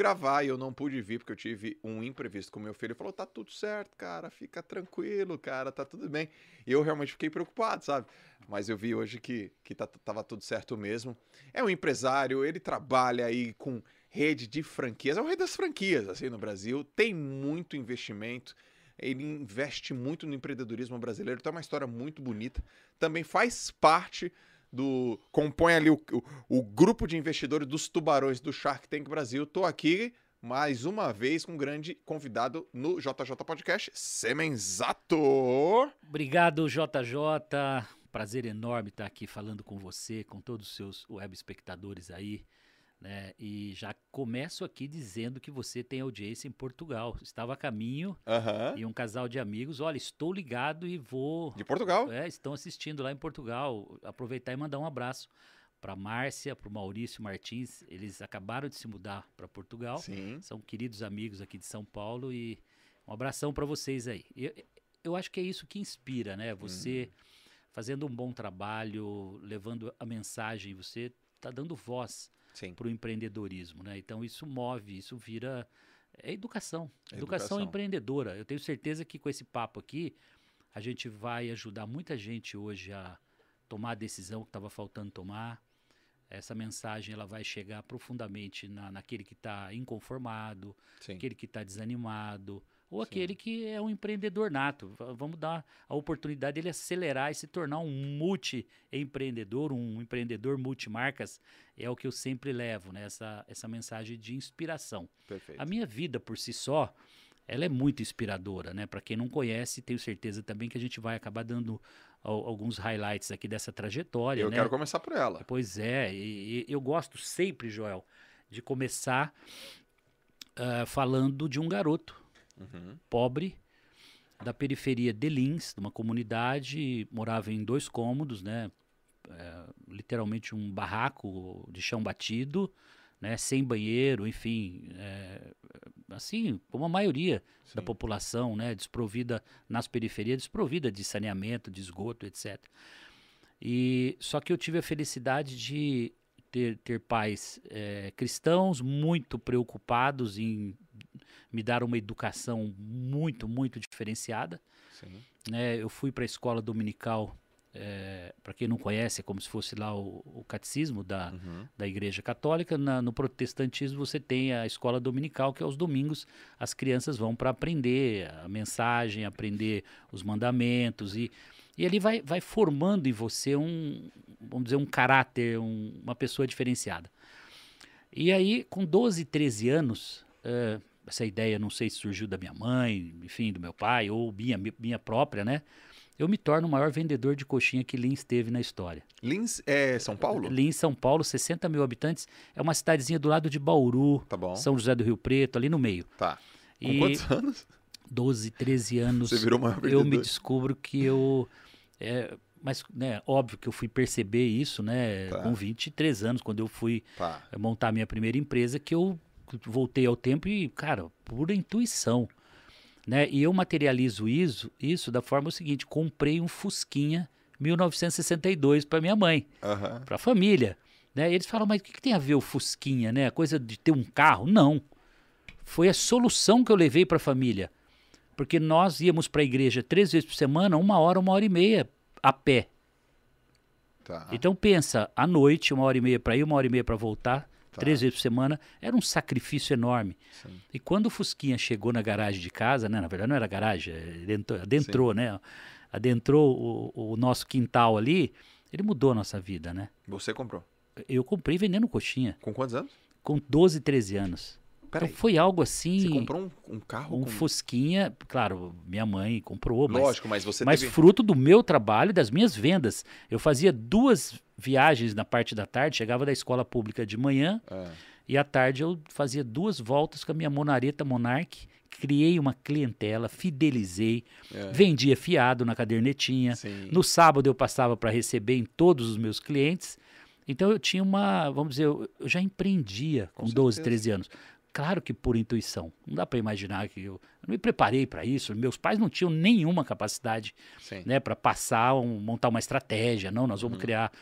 gravar e eu não pude vir porque eu tive um imprevisto com meu filho. Ele falou: tá tudo certo, cara, fica tranquilo, cara, tá tudo bem. E eu realmente fiquei preocupado, sabe? Mas eu vi hoje que, que tá, tava tudo certo mesmo. É um empresário, ele trabalha aí com rede de franquias, é o rei das franquias, assim, no Brasil. Tem muito investimento ele investe muito no empreendedorismo brasileiro, tem uma história muito bonita. Também faz parte do. compõe ali o, o, o grupo de investidores dos tubarões do Shark Tank Brasil. Estou aqui mais uma vez com um grande convidado no JJ Podcast, Semenzato. Obrigado, JJ. Prazer enorme estar aqui falando com você, com todos os seus web espectadores aí. Né? E já começo aqui dizendo que você tem audiência em Portugal. Estava a caminho uhum. e um casal de amigos, olha, estou ligado e vou. De Portugal? É, estão assistindo lá em Portugal. Aproveitar e mandar um abraço para Márcia, para o Maurício Martins. Eles acabaram de se mudar para Portugal. Sim. São queridos amigos aqui de São Paulo e um abração para vocês aí. Eu, eu acho que é isso que inspira, né? Você uhum. fazendo um bom trabalho, levando a mensagem, você está dando voz para o empreendedorismo, né? Então isso move, isso vira é educação, é educação, educação empreendedora. Eu tenho certeza que com esse papo aqui a gente vai ajudar muita gente hoje a tomar a decisão que estava faltando tomar. Essa mensagem ela vai chegar profundamente na, naquele que está inconformado, Sim. aquele que está desanimado, ou Sim. aquele que é um empreendedor nato. Vamos dar a oportunidade dele acelerar e se tornar um multi-empreendedor, um empreendedor multimarcas. É o que eu sempre levo, né? essa, essa mensagem de inspiração. Perfeito. A minha vida por si só, ela é muito inspiradora, né? Para quem não conhece, tenho certeza também que a gente vai acabar dando alguns highlights aqui dessa trajetória. Eu né? quero começar por ela. Pois é, e, e eu gosto sempre, Joel, de começar uh, falando de um garoto uhum. pobre, da periferia de Lins, de uma comunidade, morava em dois cômodos, né? É, literalmente um barraco de chão batido, né? Sem banheiro, enfim, é, assim, como a maioria Sim. da população, né? Desprovida nas periferias, desprovida de saneamento, de esgoto, etc. E só que eu tive a felicidade de ter, ter pais é, cristãos muito preocupados em me dar uma educação muito, muito diferenciada. Sim. Né? Eu fui para a escola dominical, é, para quem não conhece, é como se fosse lá o, o catecismo da, uhum. da Igreja Católica. Na, no protestantismo você tem a escola dominical, que aos domingos as crianças vão para aprender a mensagem, aprender os mandamentos e e ele vai, vai formando em você um, vamos dizer, um caráter, um, uma pessoa diferenciada. E aí, com 12, 13 anos, uh, essa ideia não sei se surgiu da minha mãe, enfim, do meu pai, ou minha, minha própria, né? Eu me torno o maior vendedor de coxinha que Lins teve na história. Lins é São Paulo? Lins, São Paulo, 60 mil habitantes. É uma cidadezinha do lado de Bauru, tá bom. São José do Rio Preto, ali no meio. Tá. Com e quantos anos? 12, 13 anos. Você virou maior vendedor. Eu me descubro que eu... É, mas, né, óbvio que eu fui perceber isso, né, tá. com 23 anos, quando eu fui tá. montar a minha primeira empresa, que eu voltei ao tempo e, cara, pura intuição. Né? E eu materializo isso, isso da forma seguinte: comprei um Fusquinha 1962 para minha mãe, uhum. para a família. Né? E eles falam, mas o que, que, tem a ver o Fusquinha, né? A coisa de ter um carro? Não. Foi a solução que eu levei para a família. Porque nós íamos para a igreja três vezes por semana, uma hora, uma hora e meia, a pé. Tá. Então pensa, à noite, uma hora e meia para ir, uma hora e meia para voltar, Tá. três vezes por semana, era um sacrifício enorme. Sim. E quando o Fusquinha chegou na garagem de casa, né, na verdade não era garagem, ele adentrou, adentrou né, adentrou o, o, nosso quintal ali, ele mudou a nossa vida, né? Você comprou? Eu comprei vendendo coxinha. Com quantos anos? Com 12, 13 anos. Peraí. Então foi algo assim. Você comprou um, um carro? Um com... Fusquinha, claro, minha mãe comprou, mas. Lógico, mas você Mas teve... fruto do meu trabalho e das minhas vendas. Eu fazia duas viagens na parte da tarde, chegava da escola pública de manhã é. e à tarde eu fazia duas voltas com a minha monareta Monarch. Criei uma clientela, fidelizei, É. vendia fiado na cadernetinha. Sim. No sábado eu passava para receber em todos os meus clientes. Então eu tinha uma, vamos dizer, eu eu já empreendia com, Com 12, certeza. 13 anos. Claro que por intuição. Não dá para imaginar que eu, eu não me preparei para isso. Meus pais não tinham nenhuma capacidade né, para passar, um, montar uma estratégia. Não, nós vamos uhum. criar.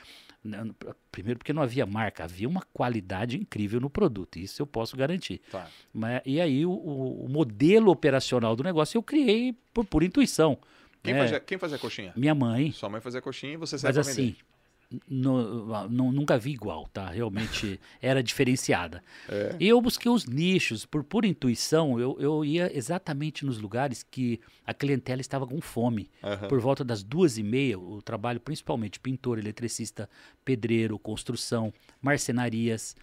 Primeiro, porque não havia marca, havia uma qualidade incrível no produto. Isso eu posso garantir. Tá. Mas, e aí, o, o, modelo operacional do negócio eu criei por, por intuição. Quem, é, fazia, quem fazia coxinha? Minha mãe. Sua mãe fazia coxinha e você sabia Mas assim, no, no, nunca vi igual, tá? Realmente era diferenciada. É. E eu busquei os nichos, por pura intuição, eu, eu ia exatamente nos lugares que a clientela estava com fome. Uhum. Por volta das duas e meia, o trabalho principalmente pintor, eletricista, pedreiro, construção, marcenarias,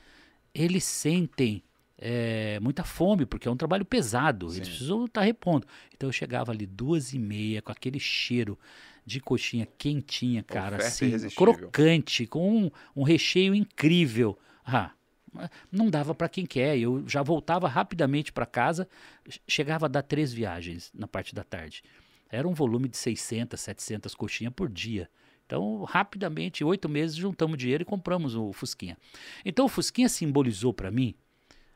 eles sentem é, muita fome, porque é um trabalho pesado, Sim. eles precisam estar tá repondo. Então eu chegava ali duas e meia, com aquele cheiro de coxinha quentinha, cara, assim, crocante, com um, um, recheio incrível. Ah, não dava para quem quer. Eu já voltava rapidamente para casa, chegava a dar três viagens na parte da tarde. Era um volume de 600, 700 coxinhas por dia. Então, rapidamente, oito meses, juntamos dinheiro e compramos o Fusquinha. Então, o Fusquinha simbolizou para mim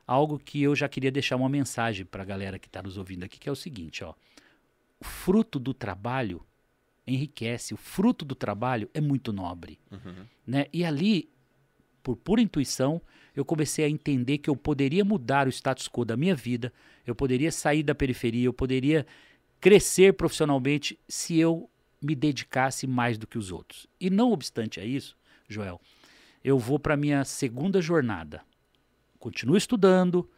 algo que eu já queria deixar uma mensagem para a galera que está nos ouvindo aqui, que é o seguinte, ó. O fruto do trabalho enriquece. O fruto do trabalho é muito nobre. Uhum. Né? E ali, por pura intuição, eu comecei a entender que eu poderia mudar o status quo da minha vida, eu poderia sair da periferia, eu poderia crescer profissionalmente se eu me dedicasse mais do que os outros. E não obstante a isso, Joel, eu vou para minha segunda jornada. Continuo estudando,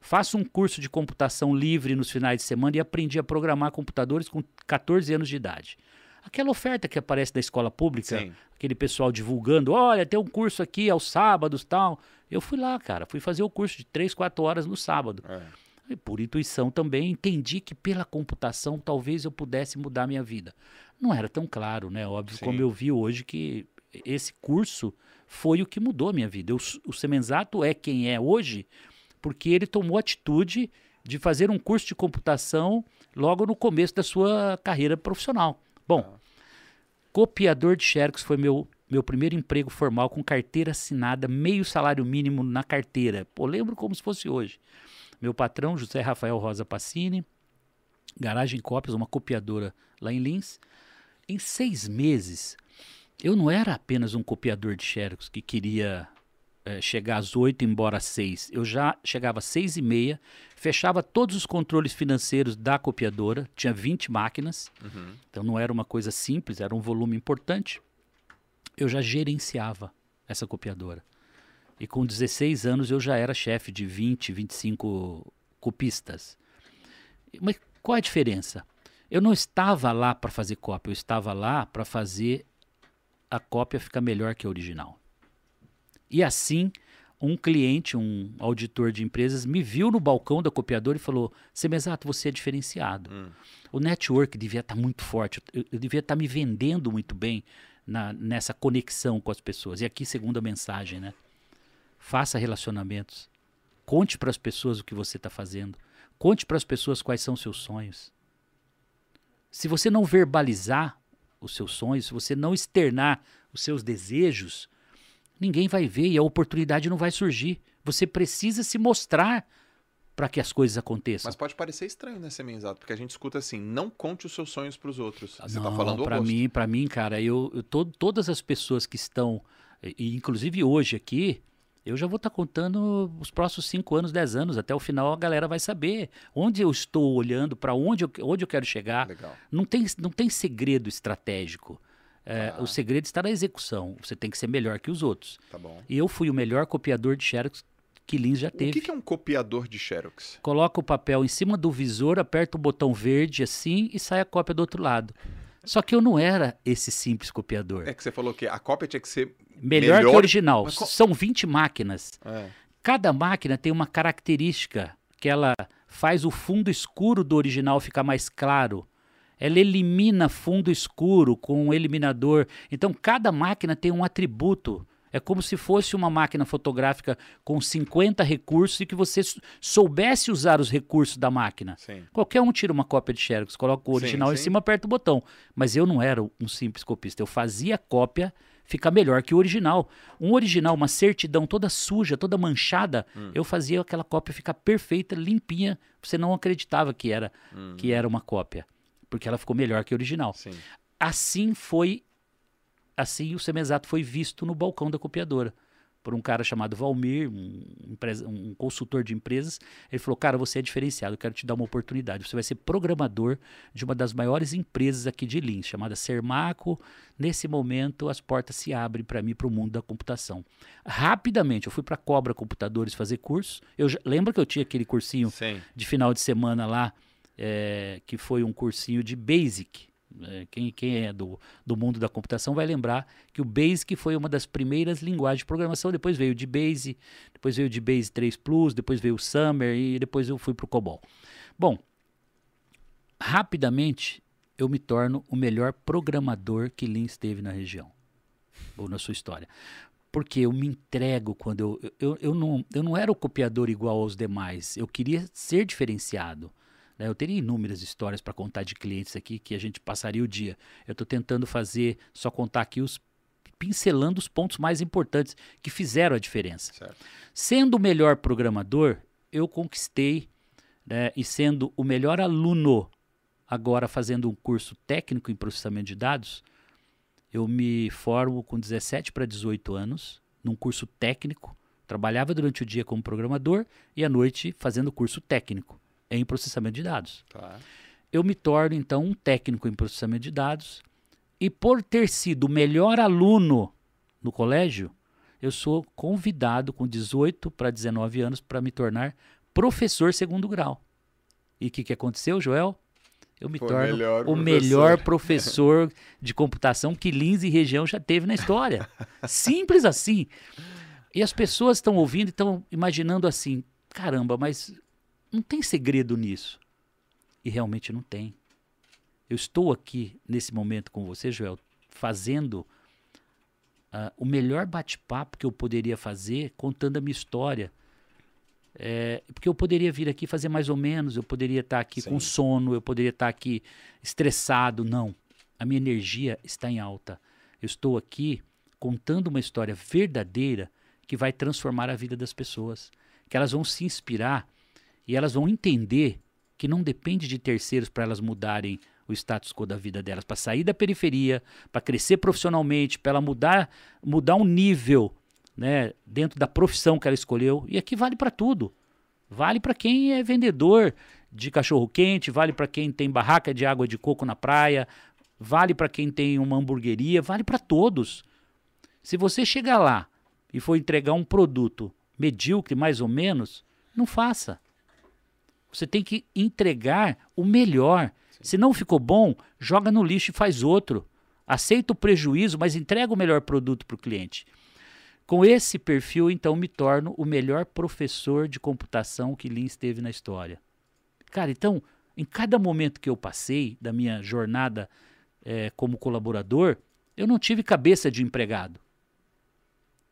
faço um curso de computação livre nos finais de semana e aprendi a programar computadores com 14 anos de idade. Aquela oferta que aparece da escola pública, Sim. aquele pessoal divulgando, olha, tem um curso aqui aos sábados tal. Eu fui lá, cara, fui fazer o curso de três, quatro horas no sábado. É. E por intuição também entendi que pela computação talvez eu pudesse mudar minha vida. Não era tão claro, né? Óbvio, Sim. como eu vi hoje que esse curso foi o que mudou a minha vida. Eu, o Semenzato é quem é hoje porque ele tomou atitude de fazer um curso de computação logo no começo da sua carreira profissional. Bom, copiador de xerox foi meu meu primeiro emprego formal com carteira assinada, meio salário mínimo na carteira. Pô, lembro como se fosse hoje. Meu patrão, José Rafael Rosa Passini, Garagem Cópias, uma copiadora lá em Lins. Em seis meses, eu não era apenas um copiador de xerox que queria é, chegar às oito e embora às seis. Eu já chegava às seis e meia, fechava todos os controles financeiros da copiadora, tinha 20 máquinas, uhum. então não era uma coisa simples, era um volume importante. Eu já gerenciava essa copiadora. E com 16 anos eu já era chefe de 20, 25 copistas. Mas qual a diferença? Eu não estava lá para fazer cópia, eu estava lá para fazer a cópia ficar melhor que a original. E assim, um cliente, um auditor de empresas, me viu no balcão da copiadora e falou: Semesato, você é diferenciado. Hum. O network devia estar tá muito forte, eu, eu devia estar tá me vendendo muito bem na, nessa conexão com as pessoas. E aqui, segunda mensagem, né? Faça relacionamentos. Conte para as pessoas o que você está fazendo. Conte para as pessoas quais são os seus sonhos. Se você não verbalizar os seus sonhos, se você não externar os seus desejos, ninguém vai ver e a oportunidade não vai surgir. Você precisa se mostrar para que as coisas aconteçam. Mas pode parecer estranho, né, Semenzato? Porque a gente escuta assim, não conte os seus sonhos para os outros. Você está falando para mim, para mim, cara, eu, eu to, todas as pessoas que estão, e, inclusive hoje aqui, eu já vou estar tá contando os próximos 5 anos, 10 anos, até o final a galera vai saber onde eu estou olhando, para onde eu, onde eu quero chegar. Legal. Não tem, não tem segredo estratégico. É, ah. O segredo está na execução. Você tem que ser melhor que os outros. Tá bom. E eu fui o melhor copiador de Xerox que Lins já teve. O que, que é um copiador de Xerox? Coloca o papel em cima do visor, aperta o botão verde assim e sai a cópia do outro lado. Só que eu não era esse simples copiador. É que você falou que a cópia tinha que ser melhor, melhor... que o original. Mas... São 20 máquinas. É. Cada máquina tem uma característica que ela faz o fundo escuro do original ficar mais claro ela elimina fundo escuro com um eliminador. Então, cada máquina tem um atributo. É como se fosse uma máquina fotográfica com 50 recursos e que você soubesse usar os recursos da máquina. Sim. Qualquer um tira uma cópia de Xerox, coloca o original Sim, em sim. cima, aperta o botão. Mas eu não era um simples copista. Eu fazia cópia ficar melhor que o original. Um original, uma certidão toda suja, toda manchada, Hum. eu fazia aquela cópia ficar perfeita, limpinha. Você não acreditava que era, que era uma cópia. Porque ela ficou melhor que o original. Sim. Assim foi. Assim o Semenzato foi visto no balcão da copiadora. Por um cara chamado Valmir, um, empresa- um consultor de empresas. Ele falou: Cara, você é diferenciado, eu quero te dar uma oportunidade. Você vai ser programador de uma das maiores empresas aqui de Lins, chamada Sermaco. Nesse momento, as portas se abrem para mim, para o mundo da computação. Rapidamente, eu fui para Cobra Computadores fazer curso. Eu já- lembra que eu tinha aquele cursinho Sim. de final de semana lá, é, que foi um cursinho de Basic. É, quem, quem é do, do mundo da computação vai lembrar que o Basic foi uma das primeiras linguagens de programação. Depois veio o de Base, depois veio o de Base 3 Plus, depois veio o Summer e depois eu fui para o COBOL. Bom, rapidamente eu me torno o melhor programador que Lins teve na região, ou na sua história. Porque eu me entrego quando eu, eu, eu, não, eu não era o copiador igual aos demais. Eu queria ser diferenciado. Né? Eu teria inúmeras histórias para contar de clientes aqui que a gente passaria o dia. Eu estou tentando fazer, só contar aqui os pincelando os pontos mais importantes que fizeram a diferença. Certo. Sendo o melhor programador, eu conquistei, né, e sendo o melhor aluno, agora fazendo um curso técnico em processamento de dados, eu me formo com 17 para 18 anos, num curso técnico. Trabalhava durante o dia como programador e à noite fazendo curso técnico em processamento de dados Tá. eu me torno então um técnico em processamento de dados e por ter sido o melhor aluno no colégio, eu sou convidado com 18 para 19 anos para me tornar professor segundo grau. E o que, que aconteceu, Joel? Eu me Foi o torno melhor o professor. melhor professor de computação que Lins e região já teve na história. Simples assim. E as pessoas estão ouvindo e estão imaginando assim: caramba, mas não tem segredo nisso. E realmente não tem. Eu estou aqui nesse momento com você, Joel, fazendo ah, o melhor bate-papo que eu poderia fazer, contando a minha história. É, porque eu poderia vir aqui fazer mais ou menos, eu poderia estar aqui com Sim. sono, eu poderia estar aqui estressado. Não. A minha energia está em alta. Eu estou aqui contando uma história verdadeira que vai transformar a vida das pessoas. Que elas vão se inspirar e elas vão entender que não depende de terceiros para elas mudarem o status quo da vida delas, para sair da periferia, para crescer profissionalmente, para ela mudar, mudar um nível, né, dentro da profissão que ela escolheu. E aqui vale para tudo. Vale para quem é vendedor de cachorro quente, vale para quem tem barraca de água de coco na praia, vale para quem tem uma hamburgueria, vale para todos. Se você chegar lá e for entregar um produto medíocre, mais ou menos, não faça. Você tem que entregar o melhor. Se não ficou bom, joga no lixo e faz outro. Aceita o prejuízo, mas entrega o melhor produto para o cliente. Com esse perfil, então, me torno o melhor professor de computação que Lins teve na história. Cara, então, em cada momento que eu passei da minha jornada eh, como colaborador, eu não tive cabeça de empregado.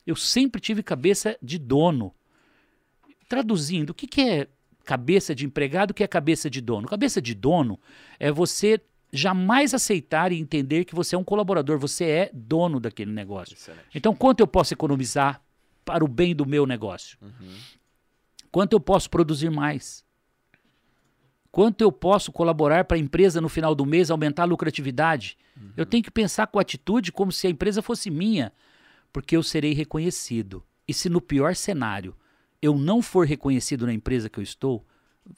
Eu sempre tive cabeça de dono. Traduzindo, o que, que é cabeça de empregado, o que é cabeça de dono? Cabeça de dono é você jamais aceitar e entender que você é um colaborador, você é dono daquele negócio. Excelente. Então, quanto eu posso economizar para o bem do meu negócio? Quanto eu posso produzir mais? Quanto eu posso colaborar para a empresa no final do mês aumentar a lucratividade? Eu tenho que pensar com atitude como se a empresa fosse minha, porque eu serei reconhecido. E se no pior cenário eu não for reconhecido na empresa que eu estou,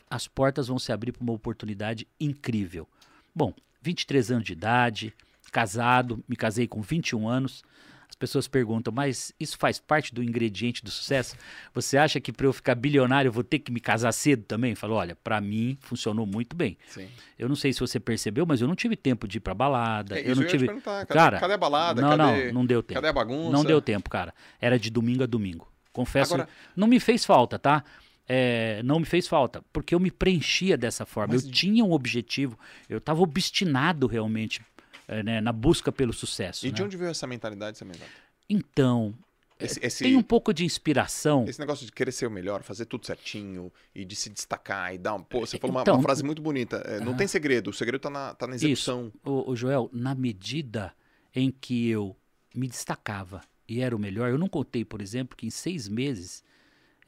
as portas vão se abrir para uma oportunidade incrível. Bom, 23 anos de idade, casado, me casei com 21 anos. As pessoas perguntam, mas isso faz parte do ingrediente do sucesso? Você acha que para eu ficar bilionário eu vou ter que me casar cedo também? Eu falo, olha, para mim funcionou muito bem. Sim. Eu não sei se você percebeu, mas eu não tive tempo de ir para balada. É, eu não eu tive. cadê- Cara, cadê a balada? Não, Cadê- não, não deu tempo. Cadê a bagunça? Não deu tempo, cara. Era de domingo a domingo. Confesso, Agora- não me fez falta, tá? É, não me fez falta, porque eu me preenchia dessa forma. Mas eu tinha um objetivo, eu estava obstinado realmente é, né, na busca pelo sucesso. E né? de onde veio essa mentalidade, essa mentalidade? Então, Esse, esse, Tem um pouco de inspiração. esse negócio de querer ser o melhor, fazer tudo certinho e de se destacar e dar um. Pô, você falou uma- Então, uma, frase muito bonita. é, não Ah. tem segredo, o segredo tá na, tá na execução. O, o Joel, na medida em que eu me destacava e era o melhor, eu não contei, por exemplo, que em seis meses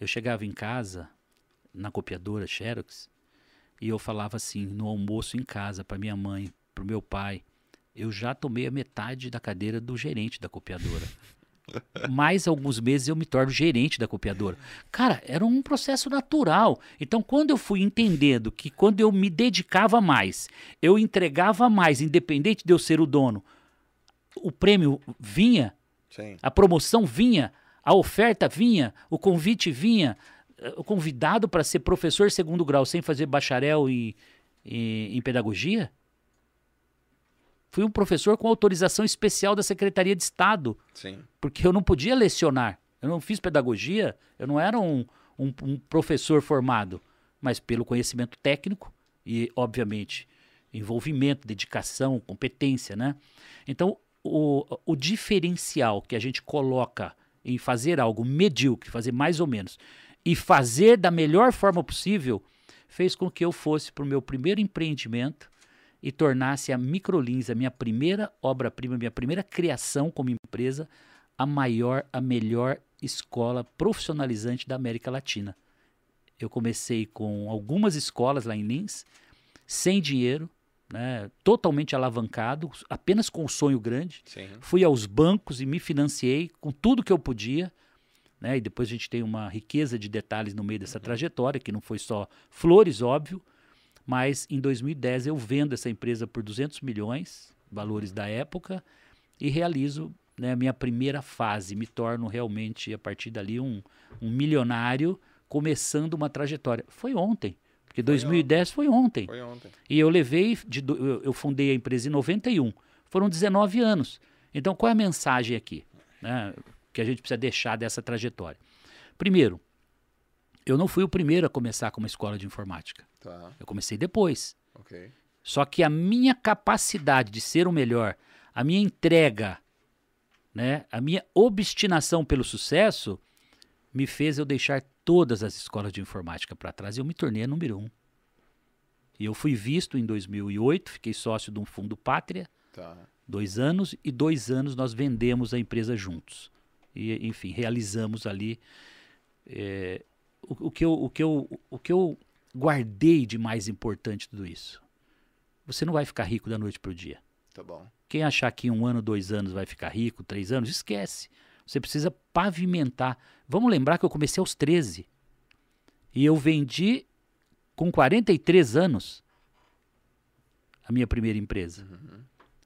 eu chegava em casa, na copiadora Xerox, e eu falava assim, no almoço em casa, para minha mãe, para o meu pai, eu já tomei a metade da cadeira do gerente da copiadora. Mais alguns meses eu me torno gerente da copiadora. Cara, era um processo natural. Então, quando eu fui entendendo que quando eu me dedicava mais, eu entregava mais, independente de eu ser o dono, o prêmio vinha, Sim. a promoção vinha, a oferta vinha, o convite vinha, eh, o convidado para ser professor segundo grau sem fazer bacharel em, em, em pedagogia. Fui um professor com autorização especial da Secretaria de Estado Sim. porque eu não podia lecionar. Eu não fiz pedagogia, eu não era um, um- um professor formado, mas pelo conhecimento técnico e, obviamente, envolvimento, dedicação, competência, né? Então, o, o diferencial que a gente coloca em fazer algo medíocre, fazer mais ou menos, e fazer da melhor forma possível, fez com que eu fosse para o meu primeiro empreendimento e tornasse a Microlins, a minha primeira obra-prima, minha primeira criação como empresa, a maior, a melhor escola profissionalizante da América Latina. Eu comecei com algumas escolas lá em Lins, sem dinheiro, né, totalmente alavancado, apenas com um sonho grande. Sim. Fui aos bancos e me financiei com tudo que eu podia. Né? E depois a gente tem uma riqueza de detalhes no meio dessa trajetória, que não foi só flores, óbvio. Mas em 2010 eu vendo essa empresa por 200 milhões, valores da época, e realizo né, a minha primeira fase. Me torno realmente, a partir dali, um, um milionário começando uma trajetória. Foi ontem, porque 2010 foi ontem. Foi ontem. E eu levei, de eu- fundei a empresa em 91. Foram 19 anos. Então, qual é a mensagem aqui né, que a gente precisa deixar dessa trajetória? Primeiro, eu não fui o primeiro a começar com uma escola de informática. Tá. Eu comecei depois. Só que a minha capacidade de ser o melhor, a minha entrega, né, a minha obstinação pelo sucesso, me fez eu deixar todas as escolas de informática para trás e eu me tornei a número um. E eu fui visto em 2008, fiquei sócio de um fundo Pátria, Tá. dois anos, e dois anos nós vendemos a empresa juntos. E, enfim, realizamos ali. eh, o, o que eu, o, que eu, o que eu guardei de mais importante tudo isso? Você não vai ficar rico da noite para o dia. Tá bom. Quem achar que um ano, dois anos vai ficar rico, três anos, esquece. Você precisa pavimentar. Vamos lembrar que eu comecei aos 13. E eu vendi com 43 anos a minha primeira empresa. Uhum.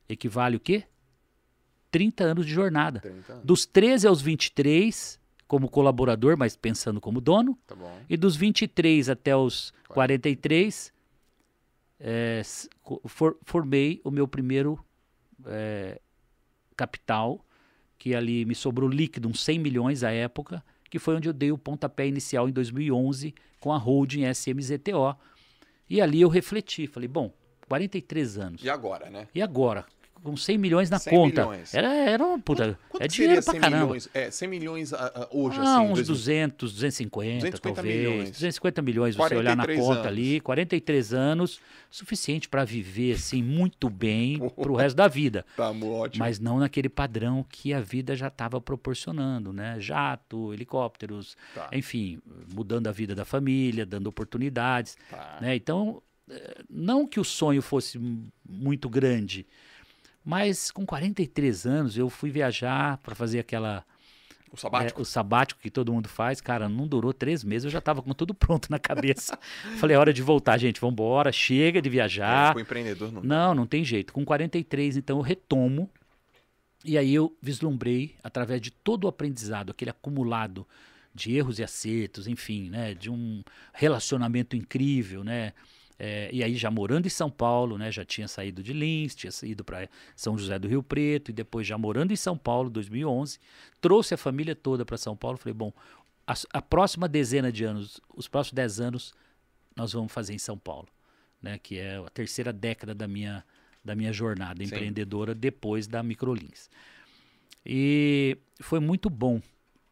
Equivale o quê? 30 anos de jornada. 30 anos. Dos 13 aos 23, como colaborador, mas pensando como dono. Tá. E dos 23 até os 43, é, for- formei o meu primeiro é, capital, que ali me sobrou líquido, uns 100 milhões à época, que foi onde eu dei o pontapé inicial em 2011 com a holding SMZTO. E ali eu refleti, falei, bom, 43 anos. E agora, né? E agora? Com 100 milhões na 100 conta. milhões. Era, era uma puta. Quanto é dinheiro pra 100 caramba. milhões? É, 100 milhões ah, ah, hoje, Ah, assim. uns dois- 200, 250, 250 talvez. milhões. 250 milhões, você olhar na 43 conta anos. ali, 43 anos, suficiente para viver assim muito bem pro resto da vida. Tá ótimo. Mas não naquele padrão que a vida já estava proporcionando, né? Jato, helicópteros, Tá. enfim, mudando a vida da família, dando oportunidades, Tá. né? Então, eh, não que o sonho fosse muito grande, mas com 43 anos eu fui viajar para fazer aquela O sabático? é, o sabático que todo mundo faz, cara, não durou três meses, eu já tava com tudo pronto na cabeça. Falei, é hora de voltar, gente, vamos embora, chega de É, viajar. o empreendedor não. Não, não tem jeito. Com 43, então eu retomo. E aí eu vislumbrei, através de todo o aprendizado, aquele acumulado de erros e acertos, enfim, né, de um relacionamento incrível, né, é, e aí já morando em São Paulo, né, já tinha saído de Lins, tinha ido para São José do Rio Preto e depois já morando em São Paulo, 2011, trouxe a família toda para São Paulo. Falei, bom, a, a próxima dezena de anos, os próximos dez anos, nós vamos fazer em São Paulo, né, que é a terceira década da minha da minha jornada Sim. empreendedora depois da Microlins. E foi muito bom,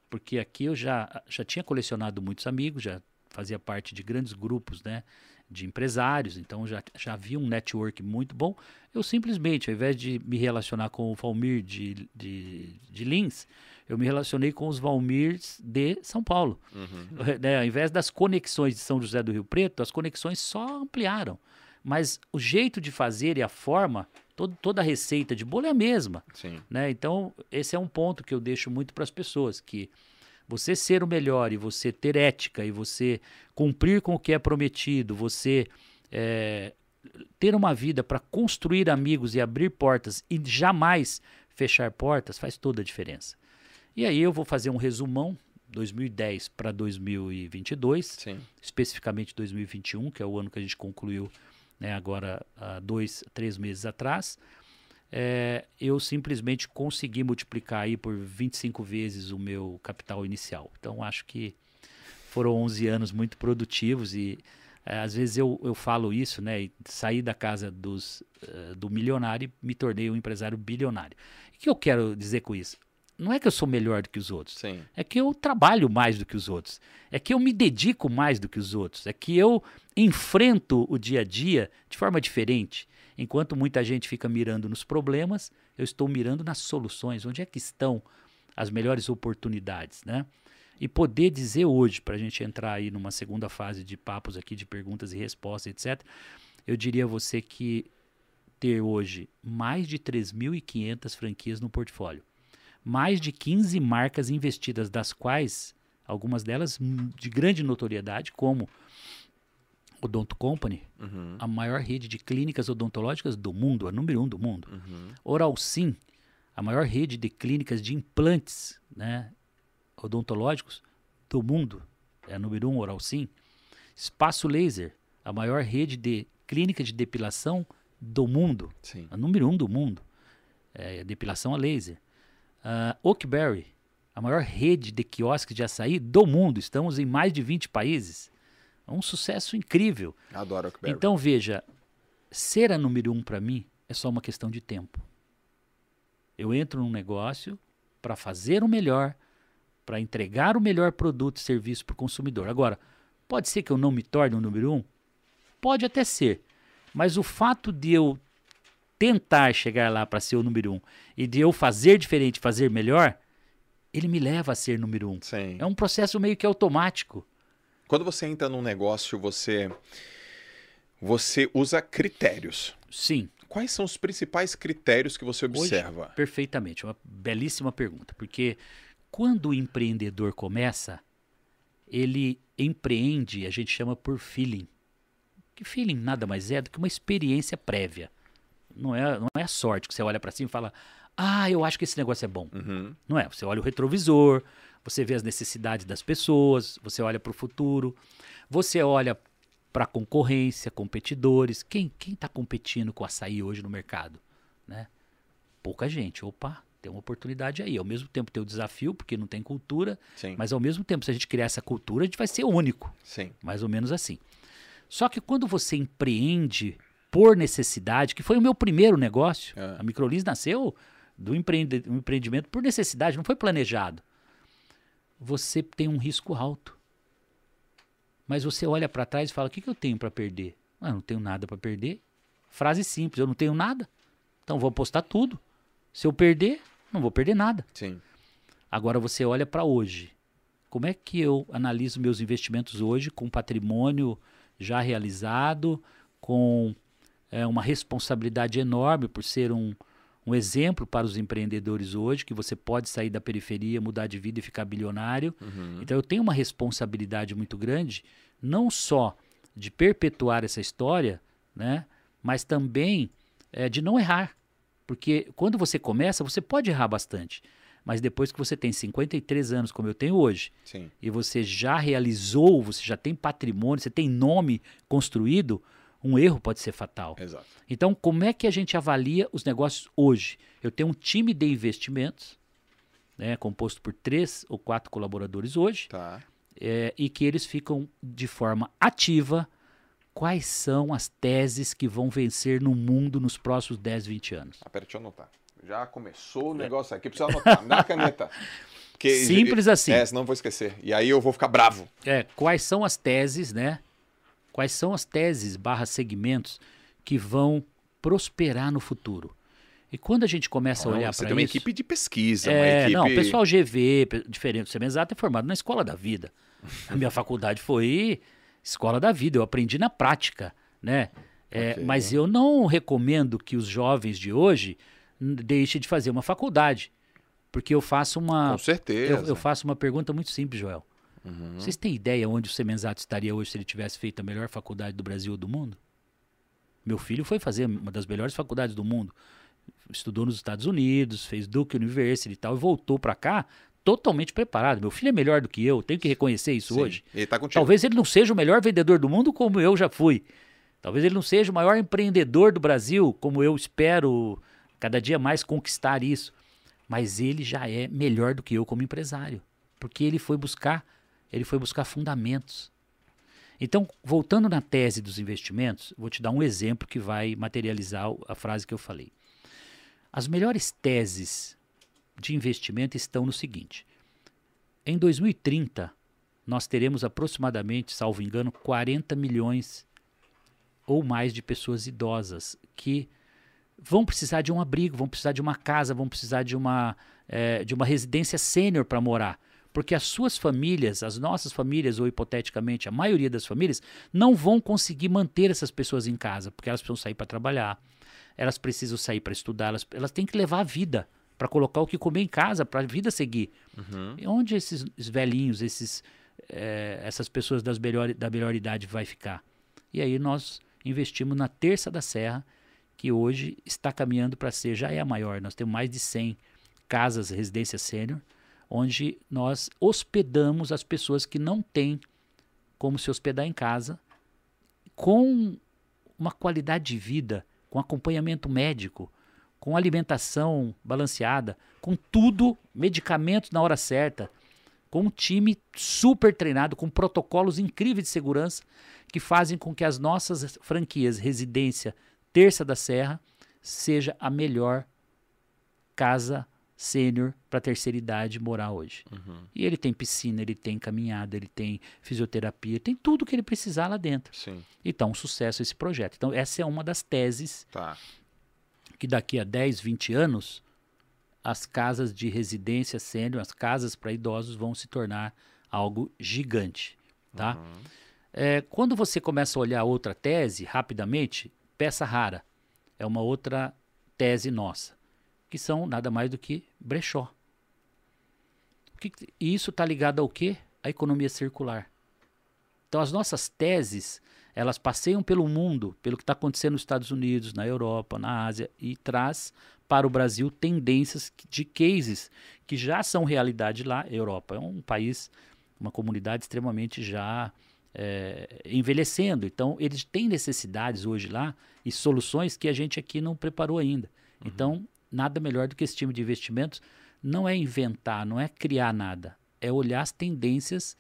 porque aqui eu já, já tinha colecionado muitos amigos, já fazia parte de grandes grupos, né? De empresários, então já, já havia um network muito bom. Eu simplesmente, ao invés de me relacionar com o Valmir de, de, de Lins, eu me relacionei com os Valmirs de São Paulo. Uhum. Né, ao invés das conexões de São José do Rio Preto, as conexões só ampliaram. Mas o jeito de fazer e a forma, todo, toda a receita de bolo é a mesma. Sim. Né? Então, esse é um ponto que eu deixo muito para as pessoas, que você ser o melhor e você ter ética e você cumprir com o que é prometido, você é, ter uma vida para construir amigos e abrir portas e jamais fechar portas faz toda a diferença. E aí eu vou fazer um resumão 2010 para 2022, Sim. especificamente 2021, que é o ano que a gente concluiu né, agora há dois, três meses atrás. É, eu simplesmente consegui multiplicar aí por 25 vezes o meu capital inicial. Então acho que foram 11 anos muito produtivos e é, às vezes eu, eu falo isso, né? E saí da casa dos, uh, do milionário e me tornei um empresário bilionário. O que eu quero dizer com isso? Não é que eu sou melhor do que os outros. Sim. É que eu trabalho mais do que os outros. É que eu me dedico mais do que os outros. É que eu enfrento o dia a dia de forma diferente. Enquanto muita gente fica mirando nos problemas, eu estou mirando nas soluções. Onde é que estão as melhores oportunidades, né? E poder dizer hoje, para a gente entrar aí numa segunda fase de papos aqui, de perguntas e respostas, etc., eu diria a você que ter hoje mais de 3.500 franquias no portfólio, mais de 15 marcas investidas, das quais algumas delas de grande notoriedade, como Odonto Company, Uhum. a maior rede de clínicas odontológicas do mundo, a número um do mundo. Uhum. Oral Sim, a maior rede de clínicas de implantes né, odontológicos do mundo, é a número um, Oral Sim. Espaço Laser, a maior rede de clínica de depilação do mundo, Sim. a número um do mundo, é a depilação a laser. Uh, Oakberry, a maior rede de quiosques de açaí do mundo, estamos em mais de 20 países. É um sucesso incrível. Adoro o. Então veja, ser a número um para mim é só uma questão de tempo. Eu entro num negócio para fazer o melhor, para entregar o melhor produto e serviço para o consumidor. Agora, pode ser que eu não me torne o número um? Pode até ser. Mas o fato de eu tentar chegar lá para ser o número um e de eu fazer diferente, fazer melhor, ele me leva a ser número um. Sim. É um processo meio que automático. Quando você entra num negócio, você você usa critérios. Sim, Quais são os principais critérios que você observa? Perfeitamente, uma belíssima pergunta, porque quando o empreendedor começa, ele empreende, a gente chama por feeling. Que feeling nada mais é do que uma experiência prévia. Não é, não é a sorte que você olha para cima e fala: "Ah, eu acho que esse negócio é bom". Uhum. Não é, você olha o retrovisor, você vê as necessidades das pessoas, você olha para o futuro, você olha para a concorrência, competidores. Quem quem está competindo com o açaí hoje no mercado? Né? Pouca gente. Opa, tem uma oportunidade aí. Ao mesmo tempo tem o desafio, porque não tem cultura, Sim. mas ao mesmo tempo, se a gente criar essa cultura, a gente vai ser único. Sim. Mais ou menos assim. Só que quando você empreende por necessidade, que foi o meu primeiro negócio, É. a Microlis nasceu do empreendimento por necessidade, não foi planejado. Você tem um risco alto. Mas você olha para trás e fala: o que, que eu tenho para perder? Ah, eu não tenho nada para perder. Frase simples: eu não tenho nada. Então vou apostar tudo. Se eu perder, não vou perder nada. Sim. Agora você olha para hoje. Como é que eu analiso meus investimentos hoje com patrimônio já realizado, com é, uma responsabilidade enorme por ser um, um exemplo para os empreendedores hoje, que você pode sair da periferia, mudar de vida e ficar bilionário. Uhum. Então eu tenho uma responsabilidade muito grande, não só de perpetuar essa história, né, mas também é, de não errar. Porque quando você começa, você pode errar bastante. Mas depois que você tem 53 anos, como eu tenho hoje, Sim. e você já realizou, você já tem patrimônio, você tem nome construído, um erro pode ser fatal. Exato. Então, como é que a gente avalia os negócios hoje? Eu tenho um time de investimentos, né, composto por três ou quatro colaboradores hoje, Tá. é, e que eles ficam de forma ativa. Quais são as teses que vão vencer no mundo nos próximos 10, 20 anos? Ah, pera, deixa eu anotar. Já começou o negócio aqui, precisa anotar. Me dá a caneta. Porque, Simples assim. É, senão vou esquecer. E aí eu vou ficar bravo. É, quais são as teses, né? Quais são as teses barra segmentos que vão prosperar no futuro? E quando a gente começa a olhar você para tem uma isso... equipe de pesquisa, É, equipe... não, o pessoal GV, diferente. O Semenzato é formado na escola da vida. A minha faculdade foi escola da vida, eu aprendi na prática, né? É, Ok. Mas eu não recomendo que os jovens de hoje deixem de fazer uma faculdade. Porque eu faço uma. Com certeza. Eu, eu faço uma pergunta muito simples, Joel. Uhum. Vocês têm ideia onde o Semenzato estaria hoje se ele tivesse feito a melhor faculdade do Brasil ou do mundo? Meu filho foi fazer uma das melhores faculdades do mundo. Estudou nos Estados Unidos, fez Duke University e tal, e voltou para cá totalmente preparado. Meu filho é melhor do que eu, tenho que reconhecer isso Sim. hoje. Ele tá. Talvez ele não seja o melhor vendedor do mundo como eu já fui. Talvez ele não seja o maior empreendedor do Brasil, como eu espero cada dia mais conquistar isso. Mas ele já é melhor do que eu como empresário, porque ele foi buscar, ele foi buscar fundamentos. Então, voltando na tese dos investimentos, vou te dar um exemplo que vai materializar a frase que eu falei. As melhores teses de investimento estão no seguinte: em 2030, nós teremos aproximadamente, salvo engano, 40 milhões ou mais de pessoas idosas que vão precisar de um abrigo, vão precisar de uma casa, vão precisar de uma, eh, de uma residência sênior para morar. Porque as suas famílias, as nossas famílias, ou hipoteticamente a maioria das famílias, não vão conseguir manter essas pessoas em casa, porque elas precisam sair para trabalhar, elas precisam sair para estudar, elas, elas têm que levar a vida para colocar o que comer em casa, para a vida seguir. Uhum. E onde esses velhinhos, esses, eh, essas pessoas das melhor, da melhor idade vai ficar? E aí nós investimos na Terça da Serra, que hoje está caminhando para ser, já é a maior, nós temos mais de 100 casas, residência sênior, onde nós hospedamos as pessoas que não têm como se hospedar em casa, com uma qualidade de vida, com acompanhamento médico, com alimentação balanceada, com tudo, medicamentos na hora certa, com um time super treinado, com protocolos incríveis de segurança que fazem com que as nossas franquias Residência Terça da Serra seja a melhor casa sênior para terceira idade morar hoje. Uhum. E ele tem piscina, ele tem caminhada, ele tem fisioterapia, tem tudo que ele precisar lá dentro. Sim, Então, um sucesso esse projeto. Então, essa é uma das teses tá. que daqui a 10, 20 anos, as casas de residência sênior, as casas para idosos vão se tornar algo gigante, tá? Uhum. É, quando você começa a olhar outra tese, rapidamente, peça rara é uma outra tese nossa, que são nada mais do que brechó. E isso está ligado ao quê? À economia circular. Então, as nossas teses, elas passeiam pelo mundo, pelo que está acontecendo nos Estados Unidos, na Europa, na Ásia, e traz para o Brasil tendências de cases que já são realidade lá. A Europa é um país, uma comunidade extremamente já é, envelhecendo. Então, eles têm necessidades hoje lá e soluções que a gente aqui não preparou ainda. Então, nada melhor do que esse time de investimentos não é inventar, não é criar nada, é olhar as tendências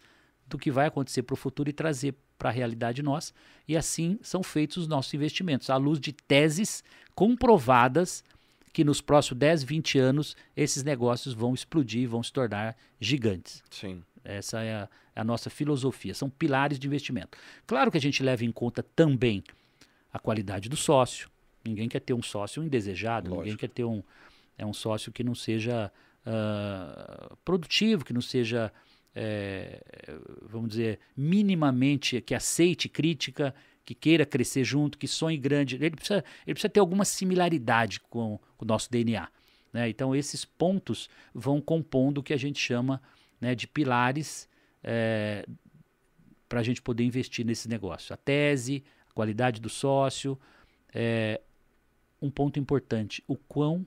do que vai acontecer para o futuro e trazer para a realidade nossa. E assim são feitos os nossos investimentos, à luz de teses comprovadas que nos próximos 10, 20 anos esses negócios vão explodir, vão se tornar gigantes. Sim. Essa é a, é a nossa filosofia, são pilares de investimento. Claro que a gente leva em conta também a qualidade do sócio. Ninguém quer ter um sócio indesejado, ninguém Lógico. quer ter um, é um sócio que não seja ah, produtivo, que não seja, eh, vamos dizer, minimamente, que aceite crítica, que queira crescer junto, que sonhe grande. Ele precisa, ele precisa ter alguma similaridade com, com o nosso DNA. né? Então, esses pontos vão compondo o que a gente chama né, de pilares para a gente poder investir nesse negócio. A tese, a qualidade do sócio, é, um ponto importante, o quão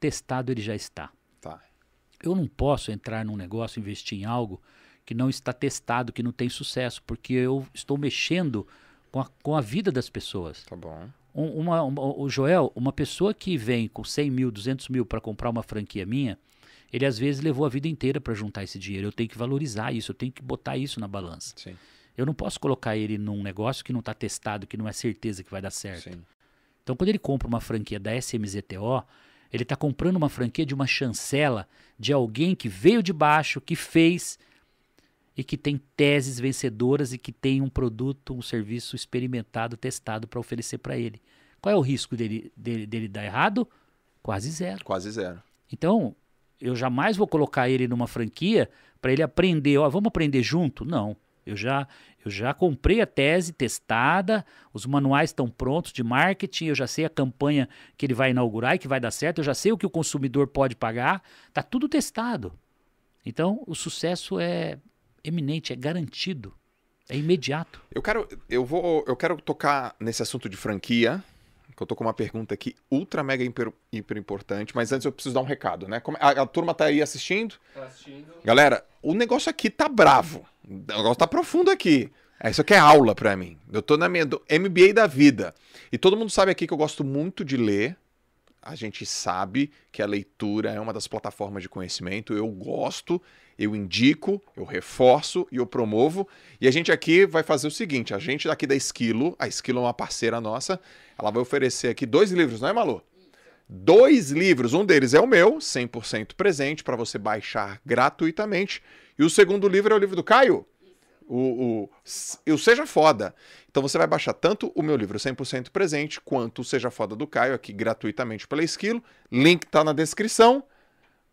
testado ele já está. Tá. Eu não posso entrar num negócio, investir em algo que não está testado, que não tem sucesso, porque eu estou mexendo com a, com a vida das pessoas. Tá bom. Um- uma, uma- o Joel, uma pessoa que vem com 100 mil, 200 mil para comprar uma franquia minha, ele às vezes levou a vida inteira para juntar esse dinheiro. Eu tenho que valorizar isso, eu tenho que botar isso na balança. Sim. Eu não posso colocar ele num negócio que não está testado, que não é certeza que vai dar certo. Sim. Então, quando ele compra uma franquia da SMZTO, Ele está comprando uma franquia de uma chancela de alguém que veio de baixo, que fez e que tem teses vencedoras e que tem um produto, um serviço experimentado, testado para oferecer para ele. Qual é o risco dele, dele, dele dar errado? Quase zero. Quase zero. Então, eu jamais vou colocar ele numa franquia para ele aprender. Ó, vamos aprender junto? Não. Eu já, eu já comprei a tese testada, os manuais estão prontos de marketing, eu já sei a campanha que ele vai inaugurar e que vai dar certo, eu já sei o que o consumidor pode pagar, está tudo testado. Então, o sucesso é eminente, é garantido, é imediato. Eu quero, eu vou, eu quero tocar nesse assunto de franquia, que eu tô com uma pergunta aqui ultra mega hiper, hiper importante, mas antes eu preciso dar um recado, né? Como- a, a turma tá aí assistindo? Tá assistindo? Galera, o negócio aqui tá bravo. O negócio tá profundo aqui. É, Isso aqui é aula pra mim. Eu tô na minha MBA da vida. E todo mundo sabe aqui que eu gosto muito de ler. A gente sabe que a leitura é uma das plataformas de conhecimento. Eu gosto, eu indico, eu reforço e eu promovo. E a gente aqui vai fazer o seguinte: a gente daqui da Esquilo, a Esquilo é uma parceira nossa, ela vai oferecer aqui dois livros, não é, Malu? Dois livros. Um deles é o meu, 100% presente, para você baixar gratuitamente. E o segundo livro é o livro do Caio, o, o, o Seja Foda. Então você vai baixar tanto o meu livro 100% presente quanto o Seja Foda do Caio aqui gratuitamente pela Esquilo. Link tá na descrição.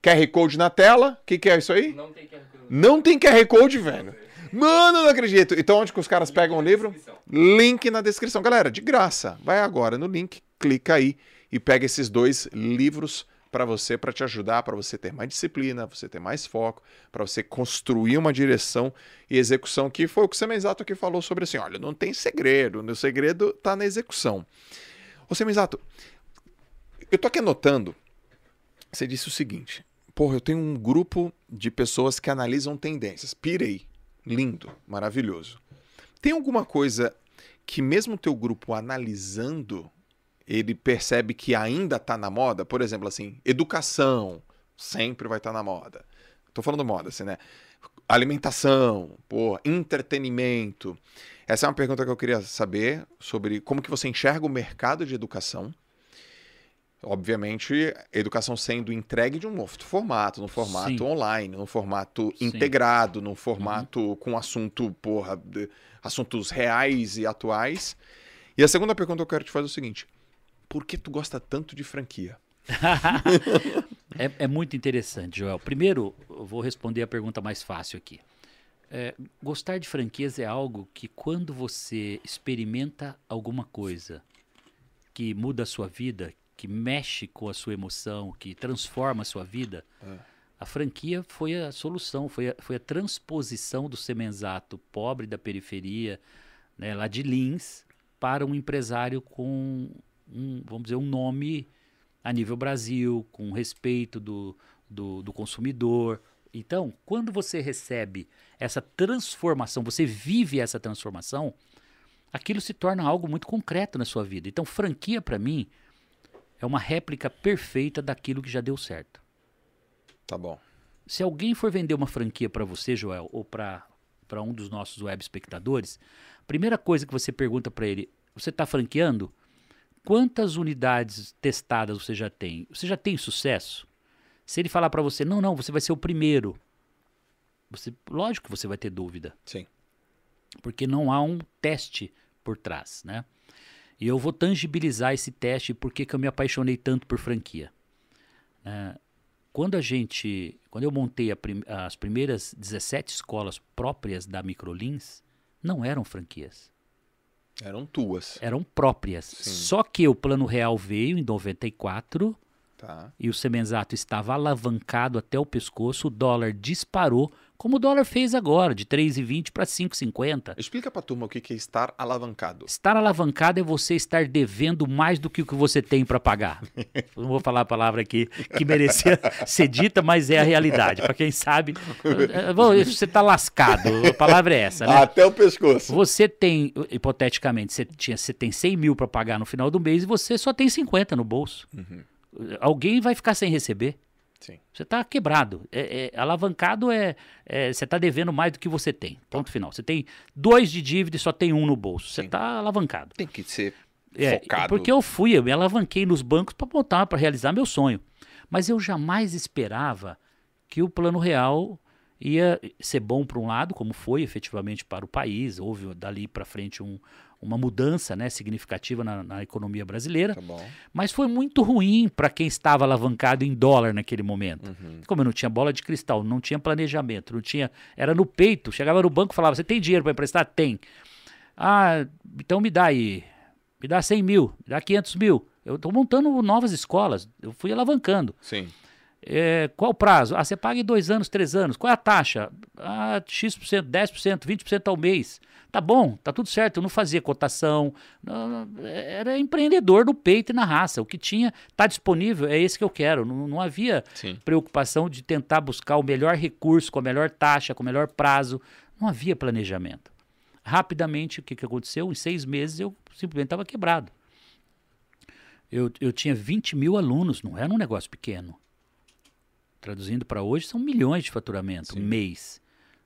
QR Code na tela. O que, que é isso aí? Não tem QR Code. Não tem QR Code, velho. Mano, não acredito. Então onde que os caras pegam o livro? Descrição. Link na descrição. Galera, de graça. Vai agora no link, clica aí e pega esses dois livros para você, para te ajudar, para você ter mais disciplina, você ter mais foco, para você construir uma direção e execução, que foi o que o Semenzato aqui falou sobre assim, olha, não tem segredo, o segredo tá na execução. Ô Semenzato, eu tô aqui anotando, você disse o seguinte, porra, eu tenho um grupo de pessoas que analisam tendências, pirei, lindo, maravilhoso. Tem alguma coisa que mesmo teu grupo analisando, ele percebe que ainda está na moda? Por exemplo, assim, educação sempre vai estar na moda. Tô falando moda, assim, né? Alimentação, pô, entretenimento. Essa é uma pergunta que eu queria saber sobre como que você enxerga o mercado de educação. Obviamente, educação sendo entregue de um novo formato, num formato Sim. online, num formato Sim. integrado, num formato com assunto, porra, assuntos reais e atuais. E a segunda pergunta que eu quero te fazer é o seguinte: por que tu gosta tanto de franquia? É, é muito interessante, Joel. Primeiro, eu vou responder a pergunta mais fácil aqui. É, gostar de franquias é algo que quando você experimenta alguma coisa que muda a sua vida, que mexe com a sua emoção, que transforma a sua vida, É. a franquia foi a solução, foi a, foi a transposição do semenzato pobre da periferia, né, lá de Lins, para um empresário com, um, vamos dizer, um nome a nível Brasil, com respeito do, do, do consumidor. Então, quando você recebe essa transformação, você vive essa transformação, aquilo se torna algo muito concreto na sua vida. Então, franquia, para mim, é uma réplica perfeita daquilo que já deu certo. Tá bom. Se alguém for vender uma franquia para você, Joel, ou para um dos nossos web espectadores, a primeira coisa que você pergunta para ele, você está franqueando? Quantas unidades testadas você já tem? Você já tem sucesso? Se ele falar para você, não, não, você vai ser o primeiro, você, lógico que você vai ter dúvida Sim. porque não há um teste por trás, né? E eu vou tangibilizar esse teste e por que eu me apaixonei tanto por franquia. né? quando a gente, quando eu montei prim- as primeiras 17 escolas próprias da Microlins, não eram franquias, Eram tuas. eram próprias. Sim. Só que o Plano Real veio em 94 Tá. e o Semenzato estava alavancado até o pescoço, o dólar disparou, como o dólar fez agora, de 3,20 para 5,50. Explica pra turma o que é estar alavancado. Estar alavancado é você estar devendo mais do que o que você tem para pagar. Não vou falar a palavra aqui que merecia ser dita, mas é a realidade. Para quem sabe, eh, você está lascado. A palavra é essa, né? Até o pescoço. Você tem, hipoteticamente, você, tinha, você tem 100 mil para pagar no final do mês e você só tem 50 no bolso. Alguém vai ficar sem receber. Sim. Você está quebrado. É, é- alavancado é, é- Você está devendo mais do que você tem. Ponto final. Você tem dois de dívida e só tem um no bolso. Você está alavancado. Tem que ser É, focado. porque eu fui, eu me alavanquei nos bancos para montar, para realizar meu sonho. Mas eu jamais esperava que o plano real ia ser bom para um lado, como foi efetivamente para o país. Houve dali para frente um, uma mudança né, significativa na, na economia brasileira. Tá. Mas foi muito ruim para quem estava alavancado em dólar naquele momento. Uhum. Como eu não tinha bola de cristal, não tinha planejamento, não tinha. Era no peito. Chegava no banco e falava: Você tem dinheiro para emprestar? Tem. Ah, então me dá aí. Me dá 100 mil, me dá 500 mil. Eu estou montando novas escolas. Eu fui alavancando. Sim. É, qual o prazo? Ah, você paga em dois anos, três anos. Qual é a taxa? Ah, X%, 10%, 20% ao mês. Tá bom, tá tudo certo. Eu não fazia cotação. não- não- era empreendedor no peito e na raça. O que tinha, tá disponível, é esse que eu quero. Não, não havia Sim. preocupação de tentar buscar o melhor recurso, com a melhor taxa, com o melhor prazo. Não havia planejamento. Rapidamente, o que, que aconteceu? Em seis meses eu simplesmente estava quebrado. Eu, eu tinha 20 mil alunos, não era um negócio pequeno. Traduzindo para hoje, são milhões de faturamento, Sim. mês.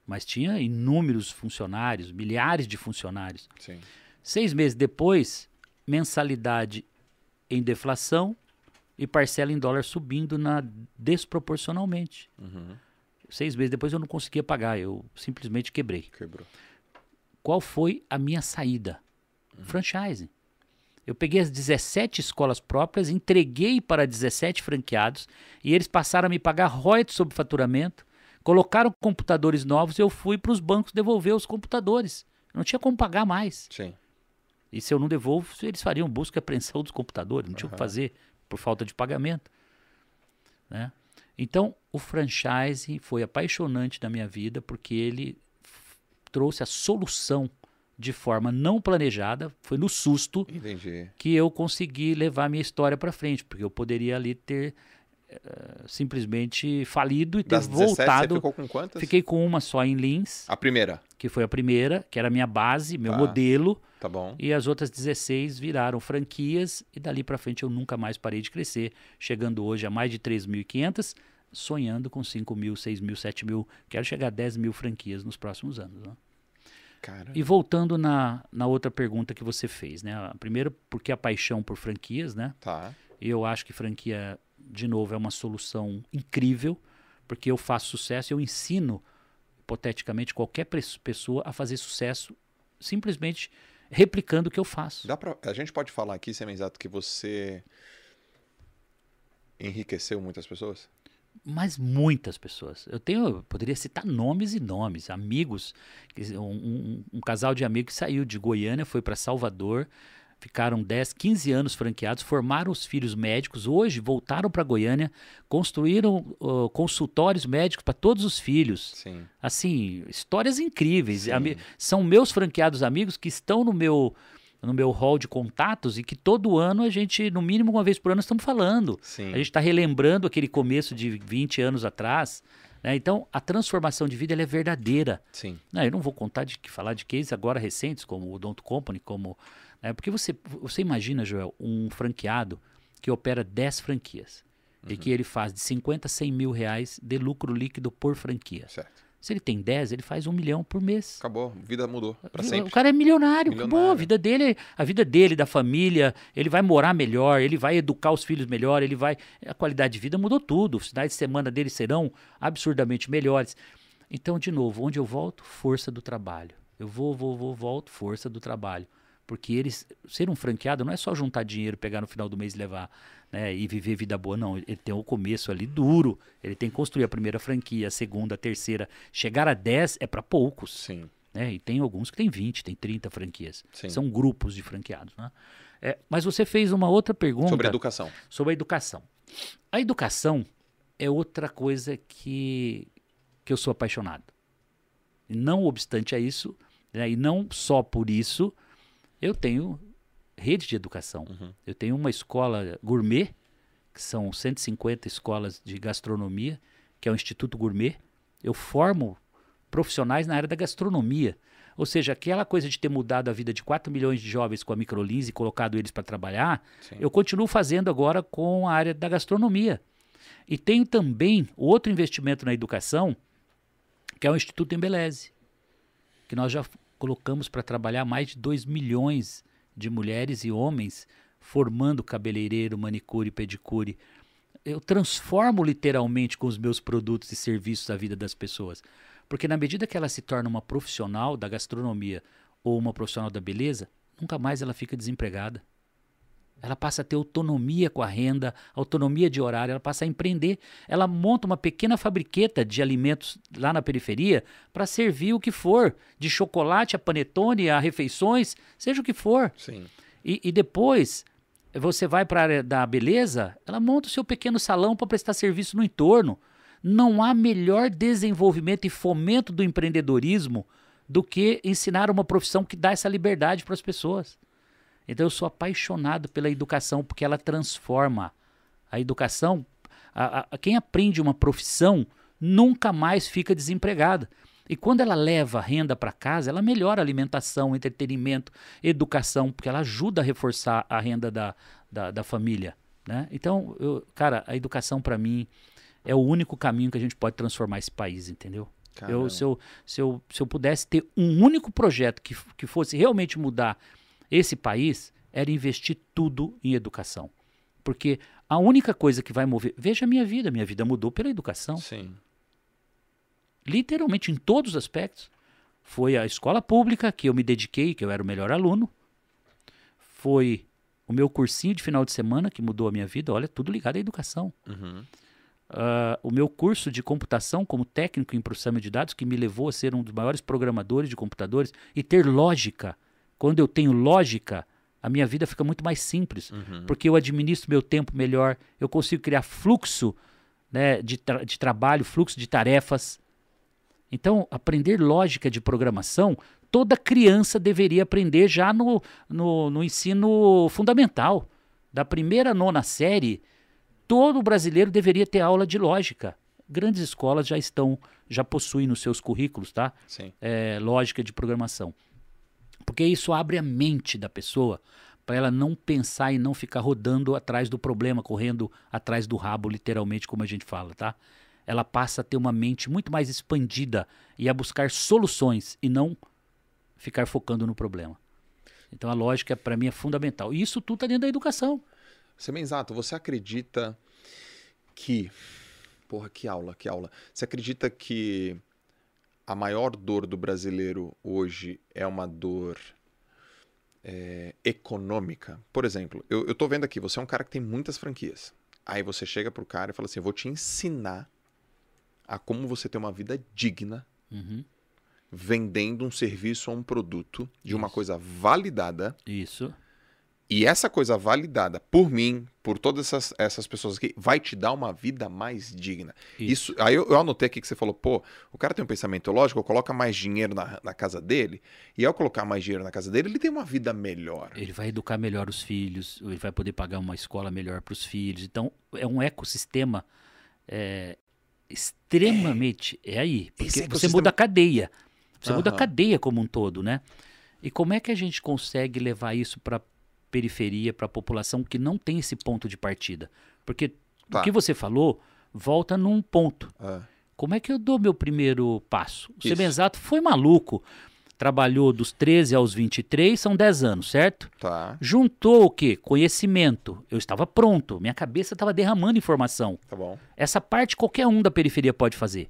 Mas tinha inúmeros funcionários, milhares de funcionários. Sim. Seis meses depois, mensalidade em deflação e parcela em dólar subindo na, desproporcionalmente. Uhum. Seis meses depois eu não conseguia pagar, eu simplesmente quebrei. Quebrou. Qual foi a minha saída? Franchising. Eu peguei as 17 escolas próprias, entreguei para 17 franqueados e eles passaram a me pagar royalties sobre faturamento, colocaram computadores novos e eu fui para os bancos devolver os computadores. Não tinha como pagar mais. Sim. E se eu não devolvo, eles fariam busca e apreensão dos computadores, não tinha o que Aham. fazer por falta de pagamento. Né? Então, o franchising foi apaixonante na minha vida porque ele trouxe a solução de forma não planejada, foi no susto Entendi. que eu consegui levar minha história para frente, porque eu poderia ali ter eh, simplesmente falido e ter Das 17, você voltado. ficou com quantas? Fiquei com uma só em Lins, A primeira. que foi a primeira, que era a minha base, meu Tá. modelo. Tá bom. E as outras 16 viraram franquias e dali para frente eu nunca mais parei de crescer, chegando hoje a mais de 3.500, sonhando com 5 mil, 6 mil, 7 mil. Quero chegar a 10 mil franquias nos próximos anos. né? Cara. E voltando na, na outra pergunta que você fez, né? Primeiro, porque a paixão por franquias, né? Tá. Eu acho que franquia, de novo, é uma solução incrível, porque eu faço sucesso, eu ensino, hipoteticamente, qualquer pessoa a fazer sucesso simplesmente replicando o que eu faço. Dá pra, a gente pode falar aqui, Sem Exato, que você enriqueceu muitas pessoas? Mas muitas pessoas. Eu tenho, eu poderia citar nomes e nomes, amigos. Um, um- um casal de amigos que saiu de Goiânia, foi para Salvador, ficaram 10, 15 anos franqueados, formaram os filhos médicos, hoje voltaram para Goiânia, construíram ó, consultórios médicos para todos os filhos. Sim. Assim, histórias incríveis. São meus franqueados amigos que estão no meu no meu hall de contatos e que todo ano a gente, no mínimo uma vez por ano, estamos falando. Sim. A gente está relembrando aquele começo de 20 anos atrás. né? Então, a transformação de vida é verdadeira. Sim. Né? Eu não vou contar de que falar de cases agora recentes, como o Don't Company, como. né? Porque você, você imagina, Joel, um franqueado que opera 10 franquias e que ele faz de 50 a 100 mil reais de lucro líquido por franquia. Certo. Se ele tem 10, ele faz um milhão por mês. Acabou. Vida mudou. Pra O sempre. cara é milionário, acabou. A Milionário. vida dele, a vida dele, da família, ele vai morar melhor, ele vai educar os filhos melhor, ele vai. A qualidade de vida mudou tudo. Os finais de semana dele serão absurdamente melhores. Então, de novo, onde eu volto? Força do trabalho. Eu vou, vou, vou, volto, força do trabalho. Porque eles, ser um franqueado não é só juntar dinheiro, pegar no final do mês e levar, né, e viver vida boa, não. Ele tem o começo ali duro. Ele tem que construir a primeira franquia, a segunda, a terceira. Chegar a 10 é para poucos. Sim. né? E tem alguns que tem 20, tem 30 franquias. Sim. São grupos de franqueados. Né? É, mas você fez uma outra pergunta Sobre educação. sobre a educação. A educação é outra coisa que, que eu sou apaixonado. E Não obstante a isso, né, e não só por isso, eu tenho rede de educação. Uhum. Eu tenho uma escola gourmet, que são 150 escolas de gastronomia, que é o Instituto Gourmet. Eu formo profissionais na área da gastronomia. Ou seja, aquela coisa de ter mudado a vida de 4 milhões de jovens com a Microlins e colocado eles para trabalhar, Sim. eu continuo fazendo agora com a área da gastronomia. E tenho também outro investimento na educação, que é o Instituto Embeleze, que nós já colocamos para trabalhar mais de 2 milhões de mulheres e homens formando cabeleireiro, manicure, pedicure. Eu transformo literalmente com os meus produtos e serviços a vida das pessoas. Porque na medida que ela se torna uma profissional da gastronomia ou uma profissional da beleza, nunca mais ela fica desempregada. Ela passa a ter autonomia com a renda, autonomia de horário, ela passa a empreender. Ela monta uma pequena fabriqueta de alimentos lá na periferia para servir o que for, de chocolate a panetone, a refeições, seja o que for. Sim. E, e depois você vai para a área da beleza, ela monta o seu pequeno salão para prestar serviço no entorno. Não há melhor desenvolvimento e fomento do empreendedorismo do que ensinar uma profissão que dá essa liberdade para as pessoas. Então eu sou apaixonado pela educação porque ela transforma. A educação, a, a, quem aprende uma profissão nunca mais fica desempregado. E quando ela leva renda para casa, ela melhora alimentação, entretenimento, educação, porque ela ajuda a reforçar a renda da, da, da família. Né? Então, eu, cara, a educação para mim é o único caminho que a gente pode transformar esse país, entendeu? Eu, se, eu, se, eu, se eu pudesse ter um único projeto que, que fosse realmente mudar esse país, era investir tudo em educação. Porque a única coisa que vai mover. Veja a minha vida, minha vida mudou pela educação. Sim. Literalmente em todos os aspectos. Foi a escola pública que eu me dediquei, que eu era o melhor aluno. Foi o meu cursinho de final de semana que mudou a minha vida. Olha, tudo ligado à educação. Uhum. Uh, o meu curso de computação como técnico em processamento de dados, que me levou a ser um dos maiores programadores de computadores e ter lógica. Quando eu tenho lógica, a minha vida fica muito mais simples, Uhum. porque eu administro meu tempo melhor, eu consigo criar fluxo né, de, tra- de trabalho, fluxo de tarefas. Então, aprender lógica de programação, toda criança deveria aprender já no, no, no ensino fundamental. Da primeira à nona série, todo brasileiro deveria ter aula de lógica. Grandes escolas já estão, já possuem nos seus currículos, tá? Sim. é, lógica de programação. Porque isso abre a mente da pessoa para ela não pensar e não ficar rodando atrás do problema, correndo atrás do rabo, literalmente, como a gente fala, tá? Ela passa a ter uma mente muito mais expandida e a buscar soluções e não ficar focando no problema. Então a lógica para mim é fundamental. E isso tudo está dentro da educação. Você bem exato, você acredita que. Porra, que aula, que aula. Você acredita que a maior dor do brasileiro hoje é uma dor é, econômica? Por exemplo, eu, eu tô vendo aqui, você é um cara que tem muitas franquias. Aí você chega pro cara e fala assim: eu vou te ensinar a como você ter uma vida digna Uhum. vendendo um serviço ou um produto de uma Isso. coisa validada. Isso. E essa coisa validada por mim, por todas essas, essas pessoas aqui, vai te dar uma vida mais digna. Isso. aí eu, eu anotei aqui que você falou, pô, o cara tem um pensamento lógico, coloca mais dinheiro na, na casa dele, e ao colocar mais dinheiro na casa dele, ele tem uma vida melhor. Ele vai educar melhor os filhos, ele vai poder pagar uma escola melhor para os filhos. Então, é um ecossistema é, extremamente. É, aí. Porque Esse você ecossistema- muda a cadeia. Você muda a cadeia como um todo, né? E como é que a gente consegue levar isso para periferia, para a população que não tem esse ponto de partida? Porque Tá. o que você falou volta num ponto. Ah, Como é que eu dou meu primeiro passo? O. Sebenzato foi maluco. Trabalhou dos 13 aos 23, são 10 anos, certo? tá, Juntou o quê? Conhecimento. Eu estava pronto, minha cabeça estava derramando informação. tá bom. Essa parte qualquer um da periferia pode fazer.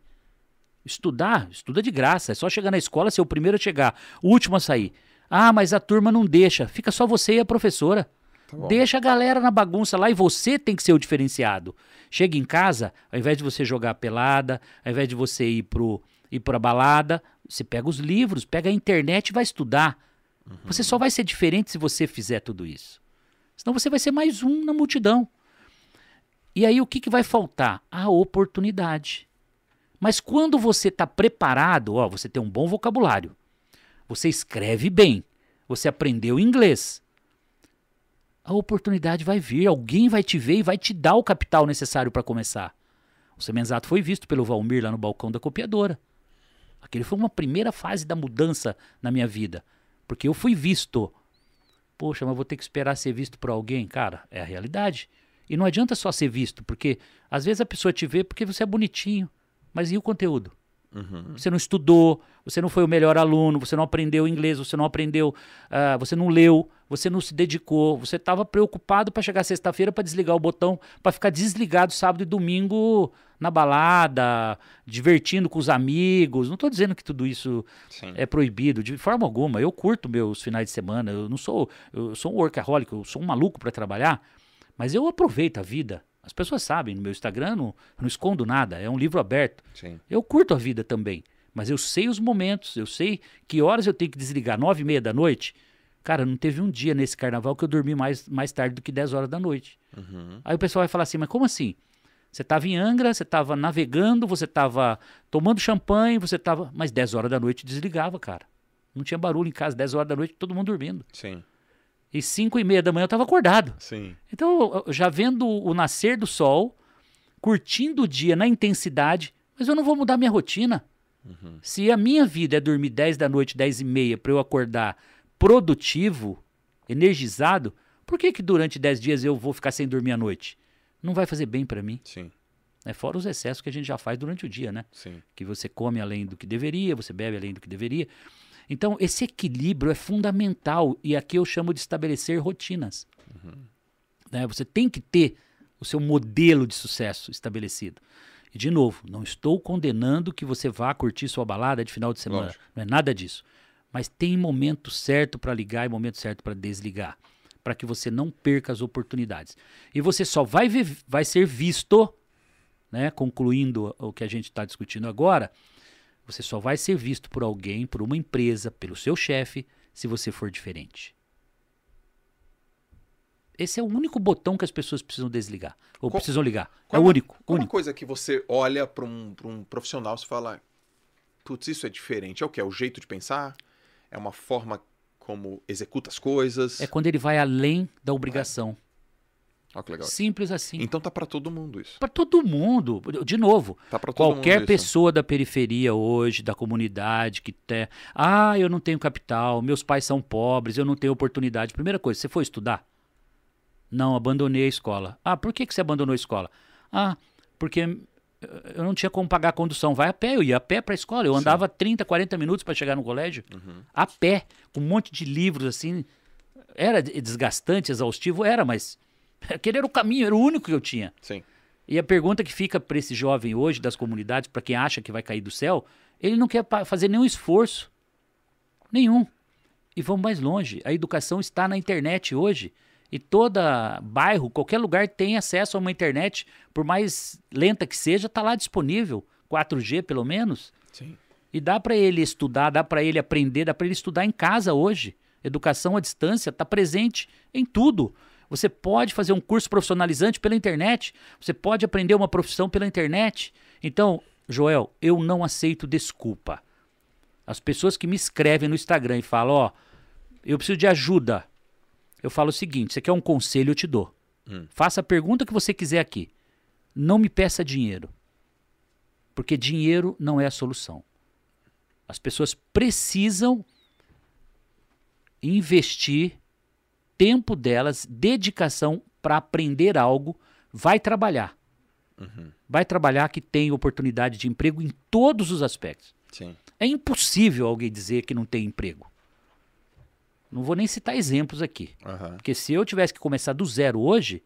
Estudar, estuda de graça. É só chegar na escola, ser o primeiro a chegar, o último a sair. Ah, mas a turma não deixa. Fica só você e a professora. Tá. Deixa a galera na bagunça lá e você tem que ser o diferenciado. Chega em casa, ao invés de você jogar pelada, ao invés de você ir pro ir pra balada, você pega os livros, pega a internet e vai estudar. Você só vai ser diferente se você fizer tudo isso. Senão você vai ser mais um na multidão. E aí o que, que vai faltar? A oportunidade. Mas quando você está preparado, ó, você tem um bom vocabulário, você escreve bem, você aprendeu inglês, a oportunidade vai vir, alguém vai te ver e vai te dar o capital necessário para começar. O Semenzato foi visto pelo Valmir lá no balcão da copiadora. Aquele foi uma primeira fase da mudança na minha vida, porque eu fui visto. Poxa, mas vou ter que esperar ser visto por alguém, cara, é a realidade. E não adianta só ser visto, porque às vezes a pessoa te vê porque você é bonitinho, mas e o conteúdo? Uhum. Você não estudou, você não foi o melhor aluno, você não aprendeu inglês, você não aprendeu, ah, você não leu, você não se dedicou, você estava preocupado para chegar sexta-feira para desligar o botão, para ficar desligado sábado e domingo na balada, divertindo com os amigos. Não estou dizendo que tudo isso Sim. é proibido de forma alguma. Eu curto meus finais de semana. Eu não sou, eu sou um workaholic, eu sou um maluco para trabalhar, mas eu aproveito a vida. As pessoas sabem, no meu Instagram eu não, não escondo nada, é um livro aberto. Sim. Eu curto a vida também, mas eu sei os momentos, eu sei que horas eu tenho que desligar, nove e meia da noite. Cara, não teve um dia nesse carnaval que eu dormi mais, mais tarde do que 10 horas da noite. Uhum. Aí o pessoal vai falar assim, mas como assim? Você estava em Angra, você estava navegando, você estava tomando champanhe, você estava... Mas 10 horas da noite desligava, cara. Não tinha barulho em casa, 10 horas da noite, todo mundo dormindo. Sim. E 5 e meia da manhã eu estava acordado. Sim. Então, já vendo o nascer do sol, curtindo o dia na intensidade, mas eu não vou mudar minha rotina. Uhum. Se a minha vida é dormir 10 da noite, 10 e meia, para eu acordar produtivo, energizado, por que que durante 10 dias eu vou ficar sem dormir à noite? Não vai fazer bem para mim. Sim. Né? Fora os excessos que a gente já faz durante o dia, né? Sim. que você come além do que deveria, você bebe além do que deveria. Então, esse equilíbrio é fundamental e aqui eu chamo de estabelecer rotinas. Né? Você tem que ter o seu modelo de sucesso estabelecido. E, de novo, não estou condenando que você vá curtir sua balada de final de semana. Lógico. Não é nada disso. Mas tem momento certo para ligar e momento certo para desligar. Para que você não perca as oportunidades. E você só vai, ver, vai ser visto né, concluindo o que a gente está discutindo agora, você só vai ser visto por alguém, por uma empresa, pelo seu chefe, se você for diferente. Esse é o único botão que as pessoas precisam desligar. Ou Qual- precisam ligar. É o uma- único. Qual uma único. coisa que você olha para um, pra um profissional e fala, putz, isso é diferente. É o quê? É o jeito de pensar? É uma forma como executa as coisas? É quando ele vai além da obrigação. Olha Simples assim. Então tá para todo mundo isso. Para todo mundo. De novo, Tá Qualquer pessoa da periferia hoje, da comunidade, que tem. Ah, eu não tenho capital, meus pais são pobres, eu não tenho oportunidade. Primeira coisa, você foi estudar? Não, abandonei a escola. Ah, por que, que você abandonou a escola? Ah, porque eh, eu não tinha como pagar a condução. Vai a pé, eu ia a pé para a escola. Eu Sim. andava 30, 40 minutos para chegar no colégio. isso. Uhum. A pé, com um monte de livros assim. Era de- desgastante, exaustivo? Era, mas aquele era o caminho, era o único que eu tinha. Sim. E a pergunta que fica para esse jovem hoje das comunidades, para quem acha que vai cair do céu, ele não quer fazer nenhum esforço. Nenhum. E vamos mais longe. A educação está na internet hoje. E toda bairro, qualquer lugar tem acesso a uma internet, por mais lenta que seja, está lá disponível. 4G pelo menos. Sim. E dá para ele estudar, dá para ele aprender, dá para ele estudar em casa hoje. Educação à distância está presente em tudo. Você pode fazer um curso profissionalizante pela internet. Você pode aprender uma profissão pela internet. Então, Joel, eu não aceito desculpa. As pessoas que me escrevem no Instagram e falam, ó, eu preciso de ajuda. Eu falo o seguinte, você quer um conselho, eu te dou. Hum. Faça a pergunta que você quiser aqui. Não me peça dinheiro. Porque dinheiro não é a solução. As pessoas precisam investir tempo delas, dedicação para aprender algo, vai trabalhar. Uhum. Vai trabalhar que tem oportunidade de emprego em todos os aspectos. Sim. É impossível alguém dizer que não tem emprego. Não vou nem citar exemplos aqui. Aham. Porque se eu tivesse que começar do zero hoje,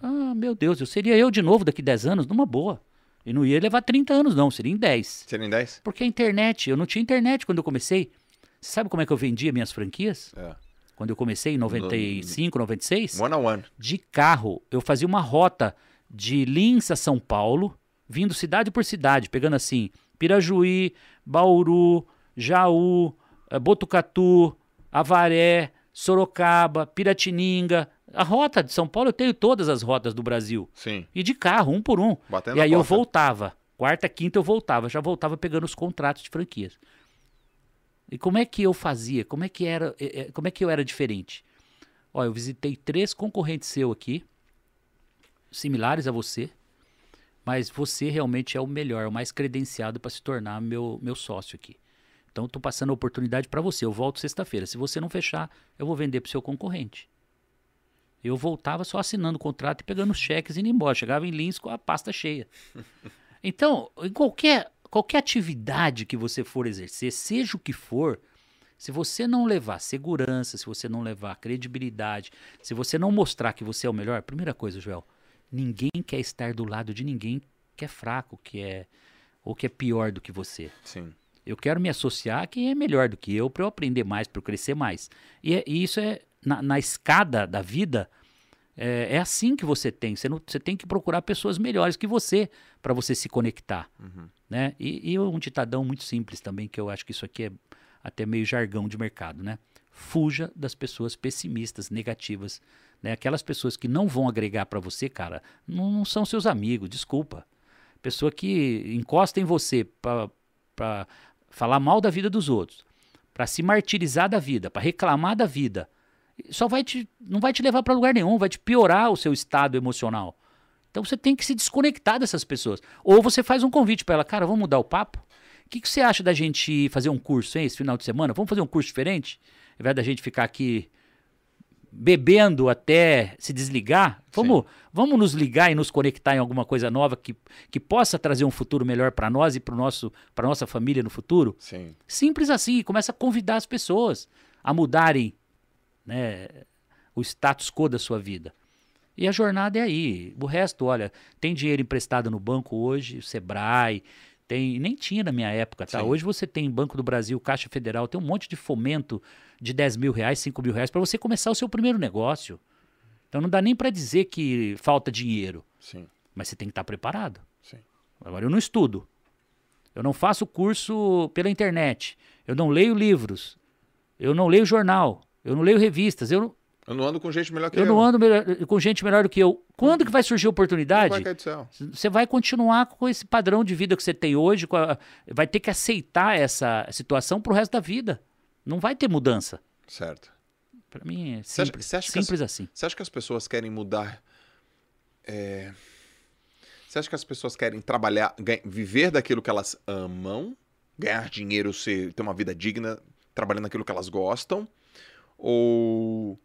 ah, meu Deus, eu seria eu de novo daqui 10 anos, numa boa. E não ia levar 30 anos, não, seria em 10. Seria em 10? Porque a internet, eu não tinha internet quando eu comecei. Você sabe como é que eu vendia minhas franquias? É. Quando eu comecei em 95, 96? One on one. De carro. Eu fazia uma rota de Lins a São Paulo, vindo cidade por cidade, pegando assim: Pirajuí, Bauru, Jaú, eh, Botucatu, Avaré, Sorocaba, Piratininga. A rota de São Paulo, eu tenho todas as rotas do Brasil. Sim. E de carro, um por um. Batendo E aí eu voltava. Quarta, quinta eu voltava. Já voltava pegando os contratos de franquias. E como é que eu fazia? Como é que era? eh, eh, Como é que eu era diferente? Ó, eu visitei três concorrentes seu aqui, similares a você, mas você realmente é o melhor, o mais credenciado para se tornar meu, meu sócio aqui. Então eu tô passando a oportunidade para você. Eu volto sexta-feira. Se você não fechar, eu vou vender pro seu concorrente. Eu voltava só assinando o contrato e pegando os cheques e indo embora. Chegava em Lins com a pasta cheia. Então, em qualquer, qualquer atividade que você for exercer, seja o que for, se você não levar segurança, se você não levar credibilidade, se você não mostrar que você é o melhor, primeira coisa, Joel, ninguém quer estar do lado de ninguém que é fraco, que é ou que é pior do que você. Sim. Eu quero me associar a quem é melhor do que eu para eu aprender mais, para eu crescer mais. E, é- e isso é na, na escada da vida. É, é assim que você tem. Você, não, você tem que procurar pessoas melhores que você para você se conectar. Uhum. Né? E, e um ditadão muito simples também, que eu acho que isso aqui é até meio jargão de mercado. Né? Fuja das pessoas pessimistas, negativas. Né? Aquelas pessoas que não vão agregar para você, cara, não, não são seus amigos, desculpa. Pessoa que encosta em você para falar mal da vida dos outros, para se martirizar da vida, para reclamar da vida, só vai te, não vai te levar para lugar nenhum, vai te piorar o seu estado emocional. Então você tem que se desconectar dessas pessoas. Ou você faz um convite para ela, cara, vamos mudar o papo? O que, que você acha da gente fazer um curso hein, esse final de semana? Vamos fazer um curso diferente? Ao invés da gente ficar aqui bebendo até se desligar, vamos, vamos nos ligar e nos conectar em alguma coisa nova que, que possa trazer um futuro melhor para nós e para nossa família no futuro? Sim. Simples assim, começa a convidar as pessoas a mudarem né, o status quo da sua vida. E a jornada é aí. O resto, olha, tem dinheiro emprestado no banco hoje, o Sebrae, tem, nem tinha na minha época, tá? Sim. Hoje você tem Banco do Brasil, Caixa Federal, tem um monte de fomento de 10 mil reais, 5 mil reais para você começar o seu primeiro negócio. Então não dá nem para dizer que falta dinheiro, Sim. mas você tem que estar preparado. Sim. Agora eu não estudo. Eu não faço curso pela internet. Eu não leio livros. Eu não leio jornal. Eu não leio revistas. Eu não, Eu não ando com gente melhor que eu eu. não ando melhor- com gente melhor do que eu. Quando que vai surgir oportunidade? Você vai continuar com esse padrão de vida que você tem hoje, a- vai ter que aceitar essa situação pro resto da vida. Não vai ter mudança. Certo. Pra mim é acha- simples, você acha que as- simples assim. Você acha que as pessoas querem mudar? é, Você acha que as pessoas querem trabalhar, ganha- viver daquilo que elas amam, ganhar dinheiro, ser, ter uma vida digna, trabalhando naquilo que elas gostam? Ou,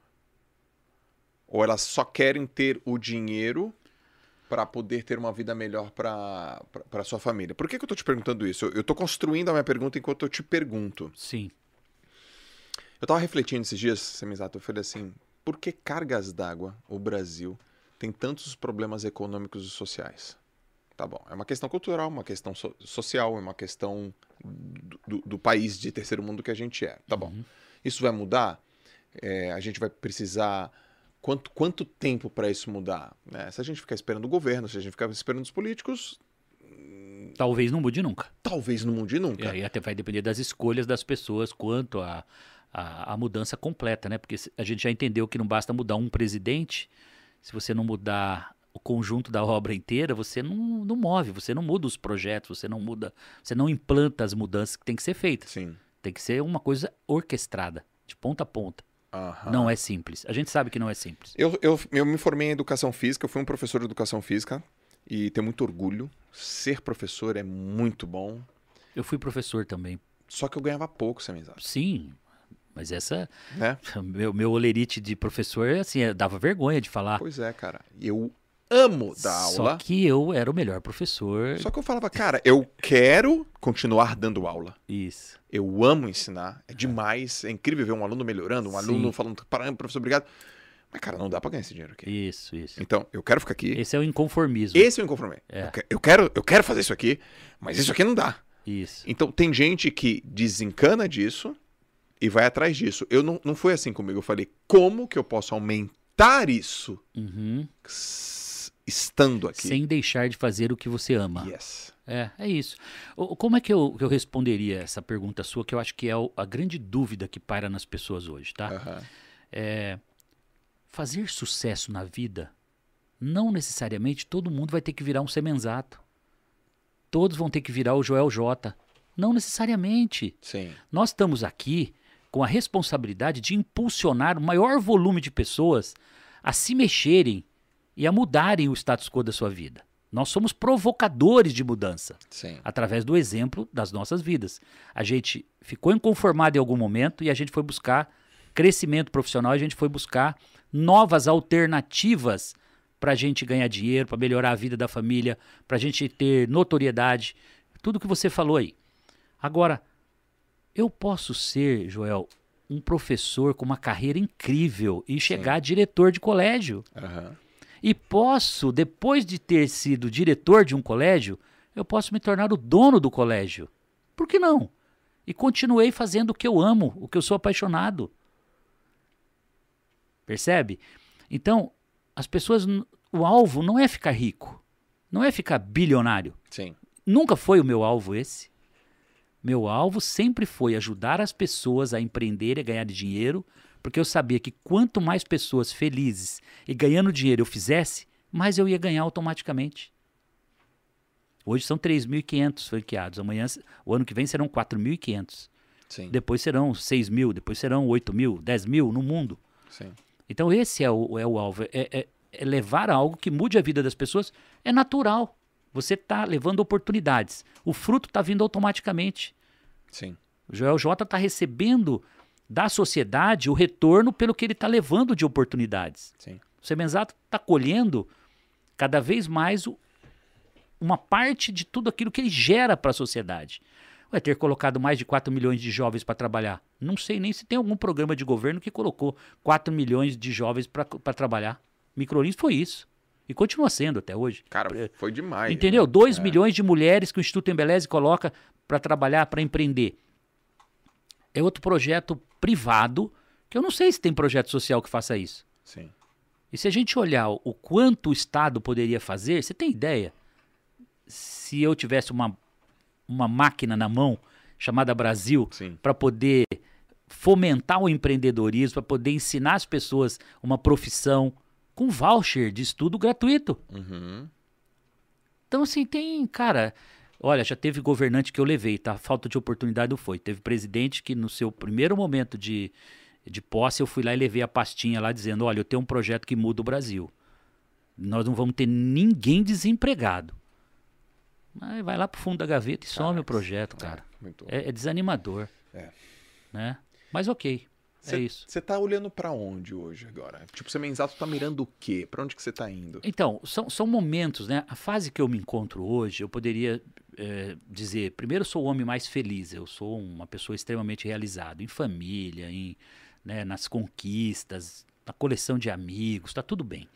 ou elas só querem ter o dinheiro para poder ter uma vida melhor para sua família? Por que, que eu tô te perguntando isso? Eu, tô construindo a minha pergunta enquanto eu te pergunto. Sim. Eu tava refletindo esses dias, Semizato, eu falei assim, por que cargas d'água o Brasil tem tantos problemas econômicos e sociais? Tá bom, é uma questão cultural, uma questão so- social, é uma questão do, do- do país de terceiro mundo que a gente é. Tá bom. Uhum. Isso vai mudar? É, a gente vai precisar... Quanto, quanto tempo para isso mudar? né? Se a gente ficar esperando o governo, se a gente ficar esperando os políticos, Talvez não mude nunca. talvez não mude E nunca. aí até vai depender das escolhas das pessoas quanto à a, a, mudança completa, né? Porque a gente já entendeu que não basta mudar um presidente, se você não mudar o conjunto da obra inteira, você não, não move, você não muda os projetos, você não muda, você não implanta as mudanças que tem que ser feitas. Sim. Tem que ser uma coisa orquestrada, de ponta a ponta. Aham. Não é simples. A gente sabe que não é simples. Eu, eu, eu me formei em educação física, eu fui um professor de educação física e tenho muito orgulho. Ser professor é muito bom. Eu fui professor também. Só que eu ganhava pouco, Semizato, Sim, mas essa né? meu, meu olerite de professor assim, é- dava vergonha de falar. Pois é, cara. Eu amo dar Só aula. que eu era o melhor professor. Só que eu falava, cara, eu quero continuar dando aula. Isso. Eu amo ensinar. É demais. É incrível ver um aluno melhorando, um Sim. aluno falando, parando, professor, obrigado. Mas, cara, não dá pra ganhar esse dinheiro aqui. Isso, isso. Então, eu quero ficar aqui. Esse é o inconformismo. Esse eu me conformei. É. Eu quero, eu quero fazer isso aqui, mas isso aqui não dá. Isso. Então tem gente que desencana disso e vai atrás disso. Eu não, não foi assim comigo. Eu falei, como que eu posso aumentar isso Uhum. Estando aqui? Sem deixar de fazer o que você ama. Yes. É, é isso. O- Como é que eu, que eu responderia essa pergunta sua, que eu acho que é o- a grande dúvida que paira nas pessoas hoje, tá? Aham. É, fazer sucesso na vida, não necessariamente todo mundo vai ter que virar um semenzato. Todos vão ter que virar o Joel J. Não necessariamente. Sim. Nós estamos aqui com a responsabilidade de impulsionar o maior volume de pessoas a se mexerem e a mudarem o status quo da sua vida. Nós somos provocadores de mudança Sim. através do exemplo das nossas vidas. A gente ficou inconformado em algum momento e a gente foi buscar crescimento profissional, a gente foi buscar novas alternativas para a gente ganhar dinheiro, para melhorar a vida da família, para a gente ter notoriedade. tudo que você falou aí. Agora, eu posso ser, Joel, um professor com uma carreira incrível e chegar a diretor de colégio. Aham. E posso, depois de ter sido diretor de um colégio, eu posso me tornar o dono do colégio. Por que não? E continuei fazendo o que eu amo, o que eu sou apaixonado. Percebe? Então, as pessoas, o alvo não é ficar rico, não é ficar bilionário. Sim. Nunca foi o meu alvo esse. Meu alvo sempre foi ajudar as pessoas a empreender e ganhar dinheiro, porque eu sabia que quanto mais pessoas felizes e ganhando dinheiro eu fizesse, mais eu ia ganhar automaticamente. Hoje são 3.500 franqueados. Amanhã, o ano que vem serão 4.500. Sim. Depois serão 6 mil, depois serão 8 mil, 10 mil no mundo. Sim. Então esse é o, é o alvo. É, é- é levar algo que mude a vida das pessoas. É natural. Você está levando oportunidades. O fruto está vindo automaticamente. Sim. O Joel J está recebendo da sociedade o retorno pelo que ele está levando de oportunidades. Sim. O Semenzato está colhendo cada vez mais o- uma parte de tudo aquilo que ele gera para a sociedade. Vai ter colocado mais de 4 milhões de jovens para trabalhar. Não sei nem se tem algum programa de governo que colocou 4 milhões de jovens para trabalhar. Microlins foi isso. E continua sendo até hoje. Cara, foi demais. Entendeu? né? 2 É. milhões de mulheres que o Instituto Embeleze coloca para trabalhar, para empreender. É outro projeto privado, que eu não sei se tem projeto social que faça isso. Sim. E se a gente olhar o- quanto o Estado poderia fazer, você tem ideia? Se eu tivesse uma, uma máquina na mão chamada Brasil para poder fomentar o empreendedorismo, para poder ensinar as pessoas uma profissão com voucher de estudo gratuito. Uhum. Então, assim, tem, cara. Olha, já teve governante que eu levei, tá? Falta de oportunidade não foi. Teve presidente que, no seu primeiro momento de, de posse, eu fui lá e levei a pastinha lá dizendo: olha, eu tenho um projeto que muda o Brasil. Nós não vamos ter ninguém desempregado. Aí vai lá pro fundo da gaveta e some o Caraca, projeto, cara. Muito. É, é desanimador. É. Né? Mas ok. É isso. Você tá olhando pra onde hoje agora? Tipo, você Menzato tá mirando o quê? Pra onde que você tá indo? Então, são, são momentos, né? A fase que eu me encontro hoje, eu poderia eh, dizer, primeiro, eu sou o homem mais feliz, eu sou uma pessoa extremamente realizada em família, em, né, nas conquistas, na coleção de amigos, tá tudo bem.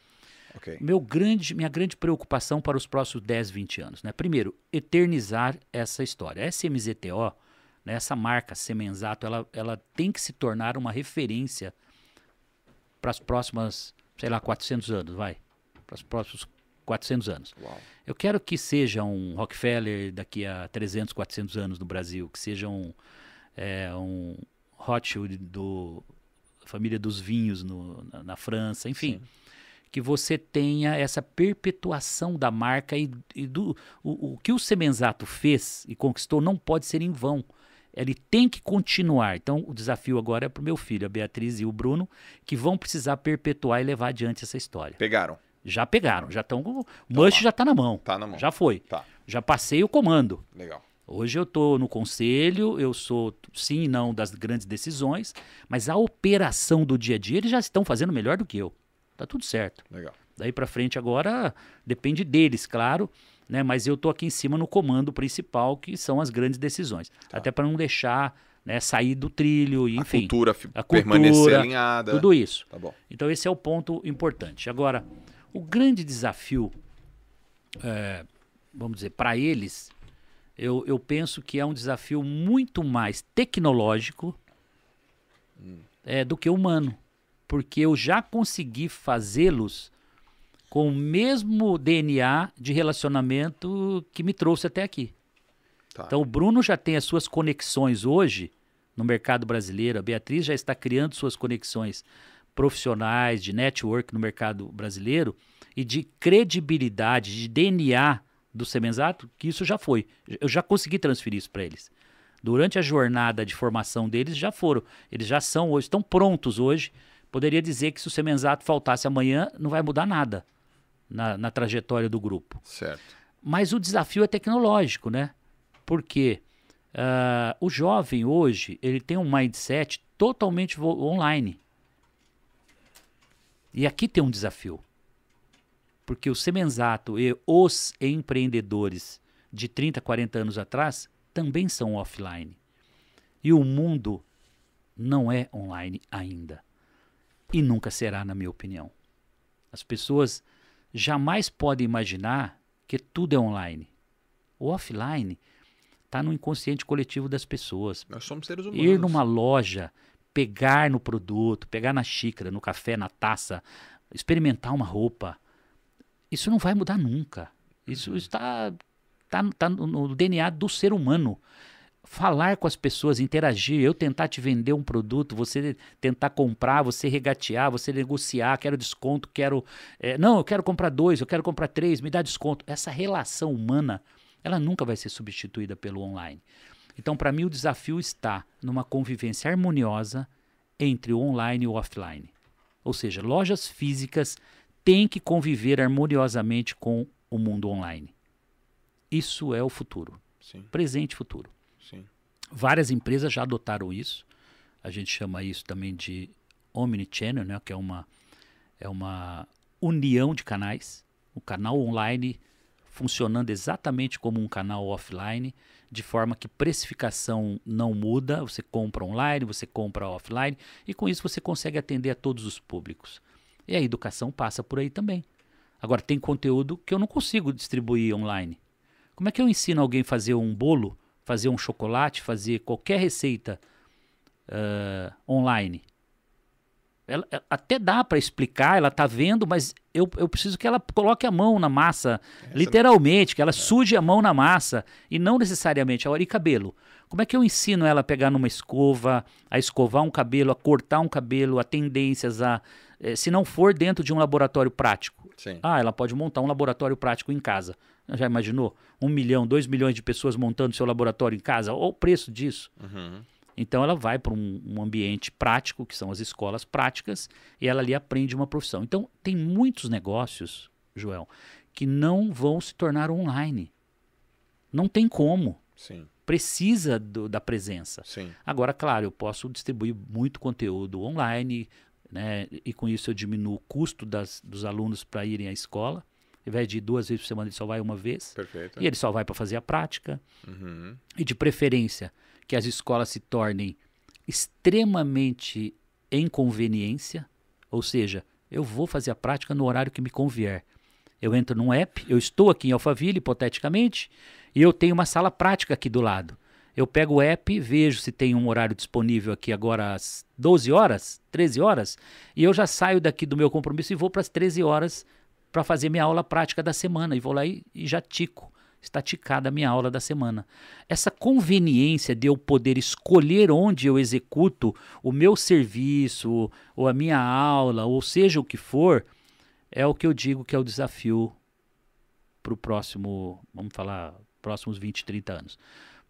Ok. Meu grande, minha grande preocupação para os próximos 10, 20 anos, né? Primeiro, eternizar essa história. SMZTO, né, essa marca Semenzato, ela, ela tem que se tornar uma referência para as próximas, sei lá, 400 anos, vai. Para os próximos 400 anos. Uau. Eu quero que seja um Rockefeller daqui a 300, 400 anos no Brasil, que seja um, é, um Rothschild do família dos vinhos no- na, na França, enfim. Sim. Que você tenha essa perpetuação da marca e, e do o, o que o Semenzato fez e conquistou não pode ser em vão. Ele tem que continuar. Então, o desafio agora é para o meu filho, a Beatriz e o Bruno, que vão precisar perpetuar e levar adiante essa história. Pegaram. Já pegaram, já estão. O manche já está na mão. Tá na mão. Já foi. Tá. Já passei o comando. Legal. Hoje eu estou no conselho, eu sou sim e não das grandes decisões, mas a operação do dia a dia eles já estão fazendo melhor do que eu. Tá tudo certo. Legal. Daí para frente agora depende deles, claro, né? Mas eu tô aqui em cima no comando principal, que são as grandes decisões. Até para não deixar, né, sair do trilho, e, a enfim, cultura a permanecer cultura, alinhada. tudo isso. Tá. Então esse é o ponto importante. Agora, o grande desafio, é, vamos dizer, para eles, eu, eu penso que é um desafio muito mais tecnológico é, do que humano. Porque eu já consegui fazê-los com o mesmo DNA de relacionamento que me trouxe até aqui. Tá. Então o Bruno já tem as suas conexões hoje no mercado brasileiro, a Beatriz já está criando suas conexões profissionais, de network no mercado brasileiro e de credibilidade, de DNA do Semenzato, que isso já foi. Eu já consegui transferir isso para eles. Durante a jornada de formação deles já foram. Eles já são hoje, estão prontos hoje. Poderia dizer que se o Semenzato faltasse amanhã, não vai mudar nada na, na trajetória do grupo. Certo. Mas o desafio é tecnológico, né? Porque ah, o jovem hoje, ele tem um mindset totalmente online. E aqui tem um desafio. Porque o Semenzato e os empreendedores de 30, 40 anos atrás também são offline. E o mundo não é online ainda. E nunca será, na minha opinião. As pessoas jamais podem imaginar que tudo é online. O offline está no inconsciente coletivo das pessoas. Nós somos seres humanos. Ir numa loja, pegar no produto, pegar na xícara, no café, na taça, experimentar uma roupa, isso não vai mudar nunca. Isso Uhum. está tá, tá no- no DNA do ser humano. Falar com as pessoas, interagir, eu tentar te vender um produto, você tentar comprar, você regatear, você negociar, quero desconto, quero. eh, não, eu quero comprar dois, eu quero comprar três, me dá desconto. Essa relação humana, ela nunca vai ser substituída pelo online. Então, para mim, o desafio está numa convivência harmoniosa entre o online e o offline. Ou seja, lojas físicas têm que conviver harmoniosamente com o mundo online. Isso é o futuro, Sim, presente e futuro. Sim. Várias empresas já adotaram isso. A gente chama isso também de omnichannel, né? que é uma, é uma união de canais. O canal online funcionando exatamente como um canal offline, de forma que precificação não muda. Você compra online, você compra offline, e com isso você consegue atender a todos os públicos. E a educação passa por aí também. Agora, tem conteúdo que eu não consigo distribuir online. Como é que eu ensino alguém a fazer um bolo, fazer um chocolate, fazer qualquer receita ah, online? Ela, ela- até dá para explicar, ela tá vendo, mas eu, eu preciso que ela coloque a mão na massa, Essa- literalmente, que ela suje a mão na massa e não necessariamente a hora e cabelo. Como é que eu ensino ela a pegar numa escova, a escovar um cabelo, a cortar um cabelo, a tendências a eh, se não for dentro de um laboratório prático? Sim. Ah, ela pode montar um laboratório prático em casa. Já imaginou? Um milhão, dois milhões de pessoas montando seu laboratório em casa? Olha o preço disso. Uhum. Então ela vai para um, um ambiente prático, que são as escolas práticas, e ela ali aprende uma profissão. Então tem muitos negócios, Joel, que não vão se tornar online. Não tem como. Sim, Precisa do- da presença. sim. Agora, claro, eu posso distribuir muito conteúdo online, né? E com isso eu diminuo o custo das, dos alunos para irem à escola. Ao invés de ir duas vezes por semana, ele só vai uma vez. Perfeito. E ele só vai para fazer a prática. Uhum. E de preferência, que as escolas se tornem extremamente em conveniência. Ou seja, eu vou fazer a prática no horário que me convier. Eu entro num app, eu estou aqui em Alphaville, hipoteticamente, e eu tenho uma sala prática aqui do lado. Eu pego o app, vejo se tem um horário disponível aqui agora às 12 horas, 13 horas, e eu já saio daqui do meu compromisso e vou para as 13 horas para fazer minha aula prática da semana. E vou lá e, e já tico. Está ticada a minha aula da semana. Essa conveniência de eu poder escolher onde eu executo o meu serviço, ou a minha aula, ou seja o que for, é o que eu digo que é o desafio para o próximo, vamos falar, próximos 20, 30 anos.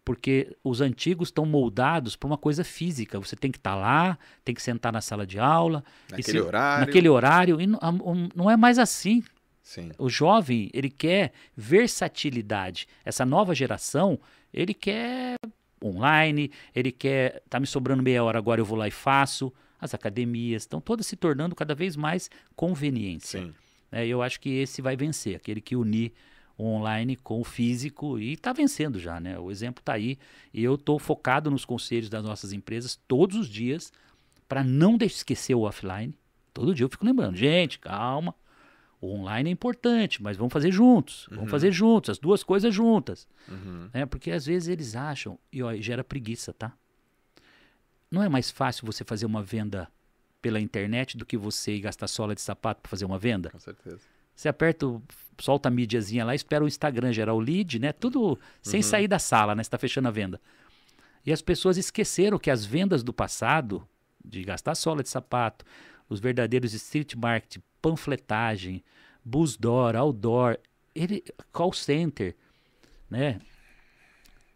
Porque os antigos estão moldados para uma coisa física. Você tem que estar lá, tem que sentar na sala de aula, e Naquele se- horário. naquele horário. E não, é mais assim. Sim. O jovem, ele quer versatilidade. Essa nova geração, ele quer online, ele quer, tá me sobrando meia hora agora, eu vou lá e faço. As academias estão todas se tornando cada vez mais conveniência. Sim. né? eu acho que esse vai vencer, aquele que unir o online com o físico e está vencendo já, né? O exemplo está aí e eu estou focado nos conselhos das nossas empresas todos os dias para não deixar esquecer o offline. Todo dia eu fico lembrando, gente, calma. O online é importante, mas vamos fazer juntos. Vamos Uhum. fazer juntos, as duas coisas juntas. Uhum. né? Porque às vezes eles acham, e ó, gera preguiça, tá? Não é mais fácil você fazer uma venda pela internet do que você gastar sola de sapato para fazer uma venda? Com certeza. Você aperta, o- solta a mídiazinha lá, espera o Instagram gerar o lead, né? Tudo sem Uhum. sair da sala, né? Você tá fechando a venda. E as pessoas esqueceram que as vendas do passado, de gastar sola de sapato, os verdadeiros street market, panfletagem, bus door, outdoor, ele, call center, né?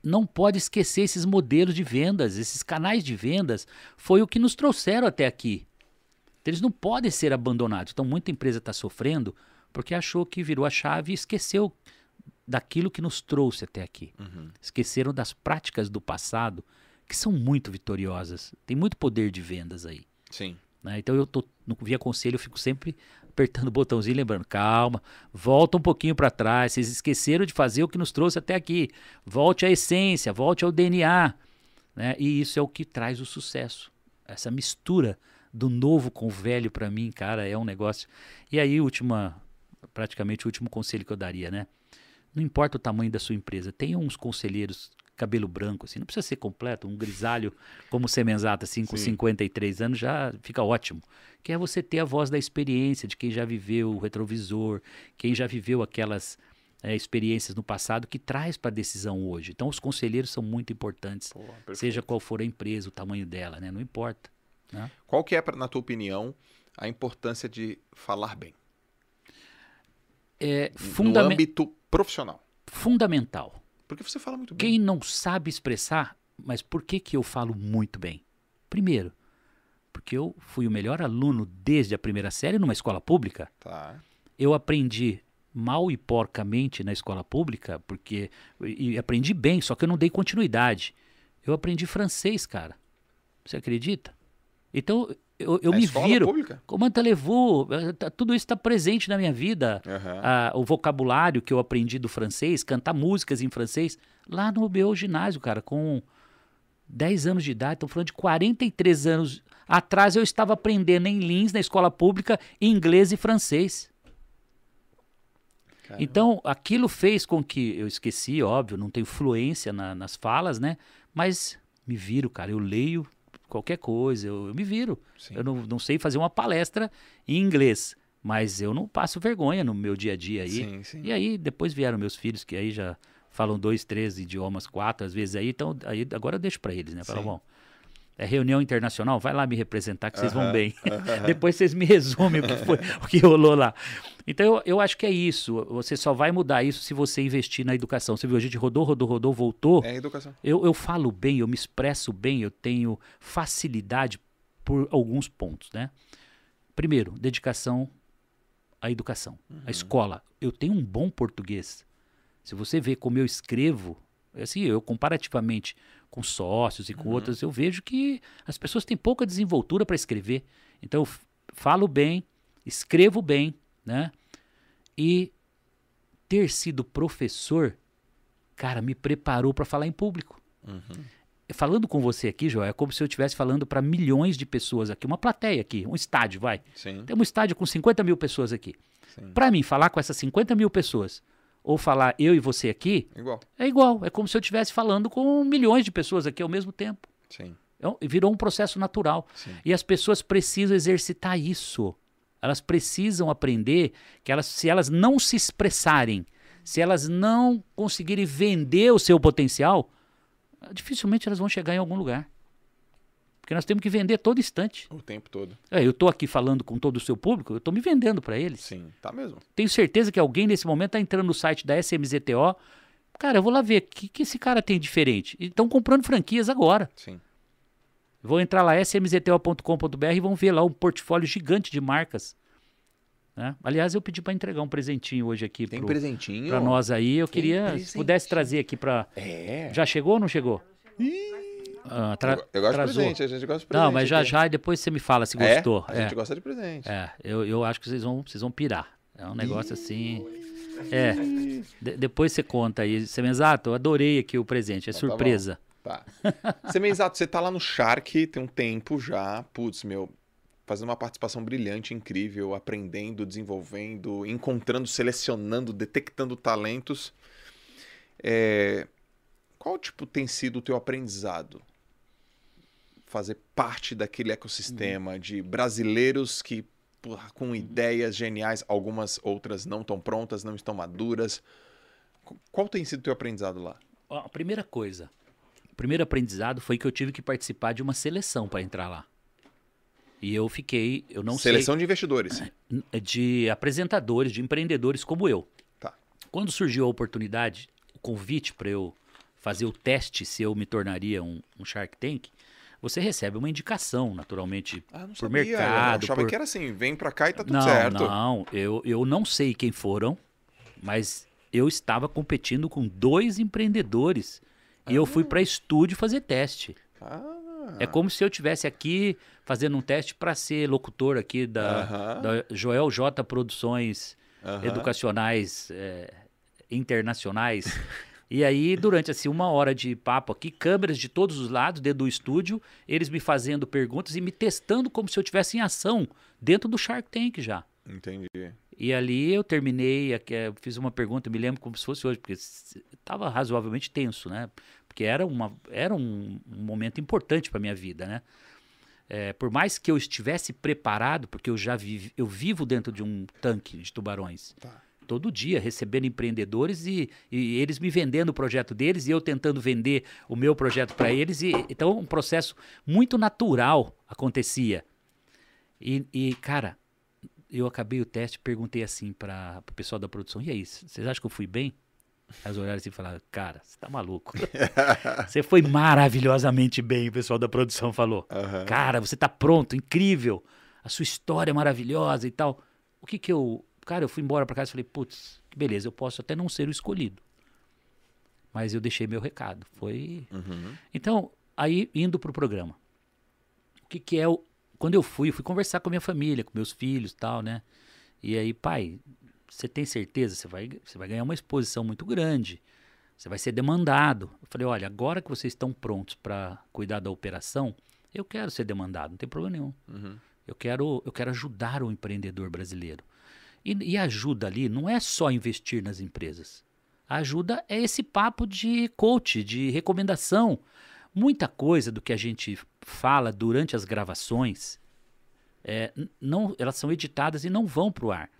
Não pode esquecer esses modelos de vendas, esses canais de vendas, foi o que nos trouxeram até aqui. Eles não podem ser abandonados. Então, muita empresa está sofrendo porque achou que virou a chave e esqueceu daquilo que nos trouxe até aqui. Uhum. Esqueceram das práticas do passado, que são muito vitoriosas. Tem muito poder de vendas aí. Sim. né? Então, eu tô no Via Conselho, eu fico sempre apertando o botãozinho, lembrando, calma, volta um pouquinho para trás. Vocês esqueceram de fazer o que nos trouxe até aqui. Volte à essência, volte ao DNA. Né? E isso é o que traz o sucesso. Essa mistura do novo com o velho, para mim, cara, é um negócio. E aí, última, praticamente o último conselho que eu daria, né? Não importa o tamanho da sua empresa, tenha uns conselheiros cabelo branco, assim, não precisa ser completo, um grisalho como o Semenzato, assim, com Sim. 53 anos, já fica ótimo. Que é você ter a voz da experiência, de quem já viveu o retrovisor, quem já viveu aquelas é, experiências no passado que traz para a decisão hoje. Então, os conselheiros são muito importantes, Pô, seja qual for a empresa, o tamanho dela, né? Não importa. Né? Qual que é, na tua opinião, a importância de falar bem? É No âmbito profissional. Fundamental. Porque você fala muito bem. Quem não sabe expressar, mas por que, que eu falo muito bem? Primeiro, porque eu fui o melhor aluno desde a primeira série numa escola pública. Tá. Eu aprendi mal e porcamente na escola pública, porque e aprendi bem, só que eu não dei continuidade. Eu aprendi francês, cara. Você acredita? Então eu, eu me viro. Pública? Comando levou, tudo isso está presente na minha vida. Uhum. Ah, o vocabulário que eu aprendi do francês, cantar músicas em francês, lá no meu ginásio, cara, com 10 anos de idade, estou falando de 43 anos atrás, eu estava aprendendo em Lins, na escola pública, inglês e francês. Caramba. Então, aquilo fez com que eu esqueci, óbvio, não tenho fluência na, nas falas, né? Mas me viro, cara, eu leio qualquer coisa, eu, eu me viro. Sim. Eu não, não sei fazer uma palestra em inglês, mas eu não passo vergonha no meu dia a dia aí. Sim, sim. E aí depois vieram meus filhos que aí já falam dois, três idiomas, quatro às vezes aí, então aí agora eu deixo para eles, né? Falam, bom, é reunião internacional, vai lá me representar que vocês vão bem. Depois vocês me resumem o que foi, o que rolou lá. Então eu, eu acho que é isso. Você só vai mudar isso se você investir na educação. Você viu, a gente rodou, rodou, rodou, voltou. É a educação. Eu, eu falo bem, eu me expresso bem, eu tenho facilidade por alguns pontos, né? Primeiro, dedicação à educação, uhum. à escola. Eu tenho um bom português. Se você vê como eu escrevo, assim, eu comparativamente com sócios e com uhum. outras, eu vejo que as pessoas têm pouca desenvoltura para escrever. Então, eu falo bem, escrevo bem, né? E ter sido professor, cara, me preparou para falar em público. Uhum. Falando com você aqui, João, é como se eu estivesse falando para milhões de pessoas aqui, uma plateia aqui, um estádio, vai. Sim. Tem um estádio com 50 mil pessoas aqui. Para mim, falar com essas 50 mil pessoas ou falar eu e você aqui, igual. é igual. É como se eu estivesse falando com milhões de pessoas aqui ao mesmo tempo. Sim. É virou um processo natural. Sim. E as pessoas precisam exercitar isso. Elas precisam aprender que elas, se elas não se expressarem, se elas não conseguirem vender o seu potencial, dificilmente elas vão chegar em algum lugar. Porque nós temos que vender todo instante. O tempo todo. É, eu estou aqui falando com todo o seu público, eu estou me vendendo para eles. Sim, tá mesmo. Tenho certeza que alguém nesse momento está entrando no site da SMZTO. Cara, eu vou lá ver o que, que esse cara tem diferente. E estão comprando franquias agora. Sim. Vou entrar lá, smzto.com.br e vão ver lá um portfólio gigante de marcas. Né? Aliás, eu pedi para entregar um presentinho hoje aqui. Tem presentinho? Para nós aí. Eu Tem queria, se pudesse trazer aqui para. É. Já chegou ou não chegou? Ih. Ah, tra... eu, eu, gosto de presente, a gente gosta de presente. Não, mas já já e depois você me fala se é? gostou. A gente é. gosta de presente. É, eu, eu acho que vocês vão, vocês vão pirar. É um negócio assim. É. De, depois você conta aí. Semenzato, eu adorei aqui o presente. É então, surpresa. Tá. tá. Semenzato, você tá lá no Shark tem um tempo já. Putz, meu. Fazendo uma participação brilhante, incrível, aprendendo, desenvolvendo, encontrando, selecionando, detectando talentos. É... Qual tipo tem sido o teu aprendizado fazer parte daquele ecossistema uhum. de brasileiros que porra, com uhum. ideias geniais, algumas outras não estão prontas, não estão maduras. Qual tem sido o teu aprendizado lá? A primeira coisa, o primeiro aprendizado foi que eu tive que participar de uma seleção para entrar lá. E eu fiquei, eu não Seleção sei, de investidores. De apresentadores, de empreendedores como eu. Tá. Quando surgiu a oportunidade, o convite para eu fazer o teste se eu me tornaria um, um Shark Tank, você recebe uma indicação, naturalmente, ah, por sabia. mercado. Eu achava por... que era assim, vem para cá e tá tudo não, certo. Não, eu, eu não sei quem foram, mas eu estava competindo com dois empreendedores ah. e eu fui ah. para estúdio fazer teste. Ah. É como se eu tivesse aqui fazendo um teste para ser locutor aqui da, Aham. da Joel J Produções Aham. Educacionais é, Internacionais. E aí, durante assim, uma hora de papo aqui, câmeras de todos os lados dentro do estúdio, eles me fazendo perguntas e me testando como se eu tivesse em ação dentro do Shark Tank já. Entendi. E ali eu terminei, aqui, fiz uma pergunta, me lembro como se fosse hoje, porque estava razoavelmente tenso, né? Porque era, uma, era um, um momento importante para minha vida, né? Eh, por mais que eu estivesse preparado, porque eu já vivi, eu vivo dentro de um tanque de tubarões, Tá. Todo dia recebendo empreendedores e, e eles me vendendo o projeto deles e eu tentando vender o meu projeto para eles. E, então, um processo muito natural acontecia. E, e, cara, eu acabei o teste perguntei assim para o pessoal da produção: e aí, vocês acham que eu fui bem? Eles olharam assim e falaram: cara, você tá maluco. você foi maravilhosamente bem, o pessoal da produção falou. Aham. Cara, você tá pronto, incrível. A sua história é maravilhosa e tal. O que que eu. Cara, eu fui embora pra casa e falei, putz, que beleza, eu posso até não ser o escolhido. Mas eu deixei meu recado. Foi. Uhum. Então, aí indo pro programa. O que que é o. Quando eu fui, eu fui conversar com a minha família, com meus filhos e tal, né? E aí, pai, você tem certeza? Você vai, você vai ganhar uma exposição muito grande. Você vai ser demandado. Eu falei, olha, agora que vocês estão prontos para cuidar da operação, eu quero ser demandado, não tem problema nenhum. Uhum. Eu quero, eu quero ajudar o empreendedor brasileiro. E, e ajuda ali não é só investir nas empresas. A ajuda é esse papo de coach, de recomendação. Muita coisa do que a gente fala durante as gravações, é, não, elas são editadas e não vão para o ar.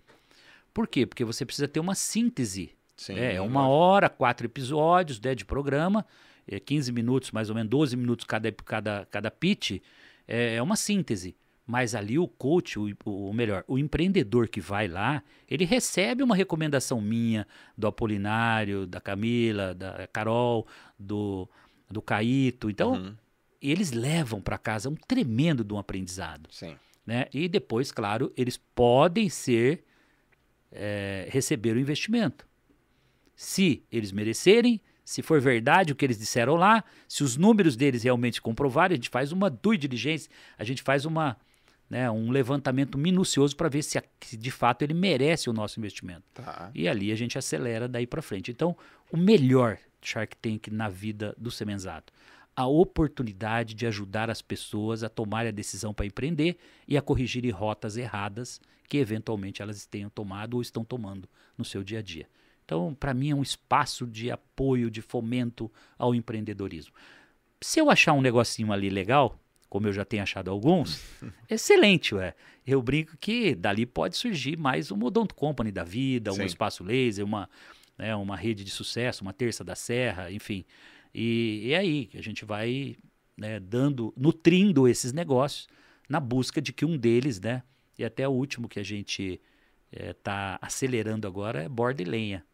Por quê? Porque você precisa ter uma síntese Sim. é, uma hora, quatro episódios né, de programa, é, 15 minutos, mais ou menos 12 minutos cada, cada, cada pitch, é, é uma síntese. Mas ali o coach, o, o melhor, o empreendedor que vai lá, ele recebe uma recomendação minha, do Apolinário, da Camila, da Carol, do, do Caíto. Então, Uhum. eles levam para casa um tremendo de um aprendizado Sim. né? E depois, claro, eles podem ser é, receber o investimento. Se eles merecerem, se for verdade o que eles disseram lá, se os números deles realmente comprovarem, a gente faz uma due diligência, a gente faz uma, né, um levantamento minucioso para ver se, se de fato ele merece o nosso investimento. Tá. E ali a gente acelera daí para frente. Então, o melhor Shark Tank na vida do Semenzato. A oportunidade de ajudar as pessoas a tomarem a decisão para empreender e a corrigirem rotas erradas que eventualmente elas tenham tomado ou estão tomando no seu dia a dia. Então, para mim, é um espaço de apoio, de fomento ao empreendedorismo. Se eu achar um negocinho ali legal, como eu já tenho achado alguns, excelente, ué. Eu brinco que dali pode surgir mais um Odonto Company da vida, um Sim. espaço laser, uma, né, uma rede de sucesso, uma terça da serra, enfim. E, é aí que a gente vai né, dando, nutrindo esses negócios na busca de que um deles, né? E até o último que a gente está acelerando agora é borda e lenha.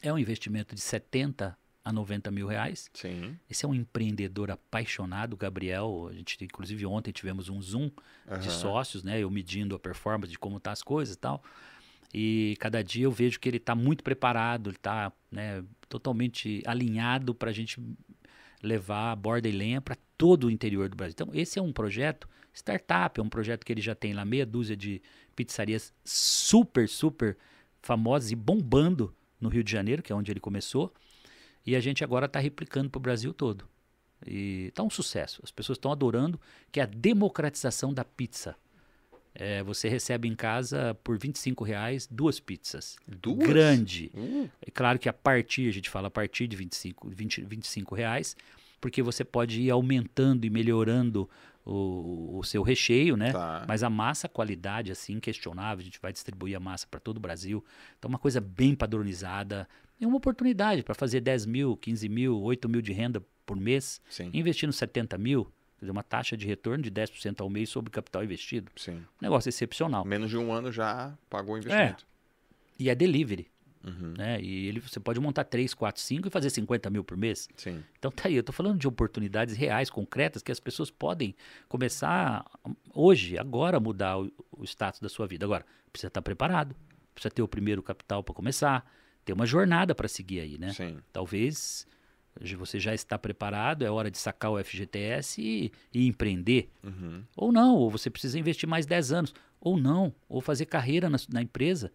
É um investimento de 70 a 90 mil reais. Sim. Esse é um empreendedor apaixonado, Gabriel. A gente, inclusive, ontem tivemos um Zoom de Aham. sócios, né? Eu medindo a performance de como tá as coisas e tal. E cada dia eu vejo que ele está muito preparado, ele está né, totalmente alinhado para a gente levar a borda e lenha para todo o interior do Brasil. Então, esse é um projeto startup, é um projeto que ele já tem lá meia dúzia de pizzarias super, super famosas e bombando no Rio de Janeiro, que é onde ele começou. E a gente agora está replicando para o Brasil todo. E tá um sucesso. As pessoas estão adorando, que é a democratização da pizza. É, você recebe em casa por 25 reais duas pizzas. Duas? Grande. Uh, É claro que a partir, a gente fala a partir de 25, 20, 25 reais, porque você pode ir aumentando e melhorando o, o seu recheio, né? Tá. Mas a massa, a qualidade, assim, inquestionável, a gente vai distribuir a massa para todo o Brasil. Então, uma coisa bem padronizada. É uma oportunidade para fazer 10 mil, 15 mil, 8 mil de renda por mês, sim. investindo 70 mil, quer dizer, uma taxa de retorno de 10% ao mês sobre o capital investido. Sim. Um negócio excepcional. Menos de um ano já pagou o investimento. E é delivery, Uhum. né? E ele, você pode montar 3, 4, 5 e fazer 50 mil por mês. Sim. Então tá aí, eu tô falando de oportunidades reais, concretas, que as pessoas podem começar hoje, agora, a mudar o, o status da sua vida. Agora, precisa estar preparado, precisa ter o primeiro capital para começar, ter uma jornada para seguir aí, né? Sim. Talvez você já está preparado, é hora de sacar o FGTS e, e empreender. Uhum. Ou não, ou você precisa investir mais 10 anos. Ou não, ou fazer carreira na, na empresa.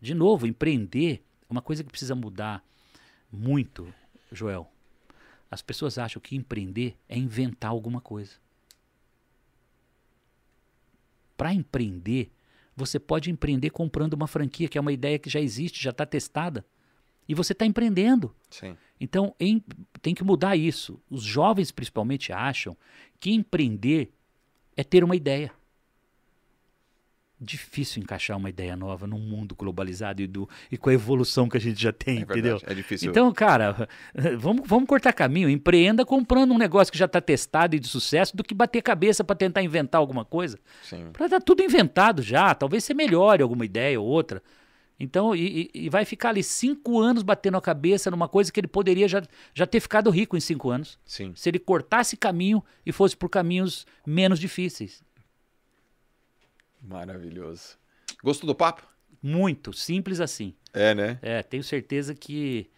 De novo, empreender é uma coisa que precisa mudar muito, Joel. As pessoas acham que empreender é inventar alguma coisa. Para empreender, você pode empreender comprando uma franquia, que é uma ideia que já existe, já está testada. E você está empreendendo. Sim. Então, em, tem que mudar isso. Os jovens, principalmente, acham que empreender é ter uma ideia. Difícil encaixar uma ideia nova num mundo globalizado e, do, e com a evolução que a gente já tem, É entendeu? verdade. É difícil. Então, cara, vamos, vamos cortar caminho. Empreenda comprando um negócio que já está testado e de sucesso do que bater cabeça para tentar inventar alguma coisa. Sim. Para estar tudo inventado já. Talvez você melhore alguma ideia ou outra. Então, e, e- e vai ficar ali cinco anos batendo a cabeça numa coisa que ele poderia já, já ter ficado rico em cinco anos. Sim. Se ele cortasse caminho e fosse por caminhos menos difíceis. Maravilhoso. Gostou do papo? Muito, simples assim. É, né? É, tenho certeza que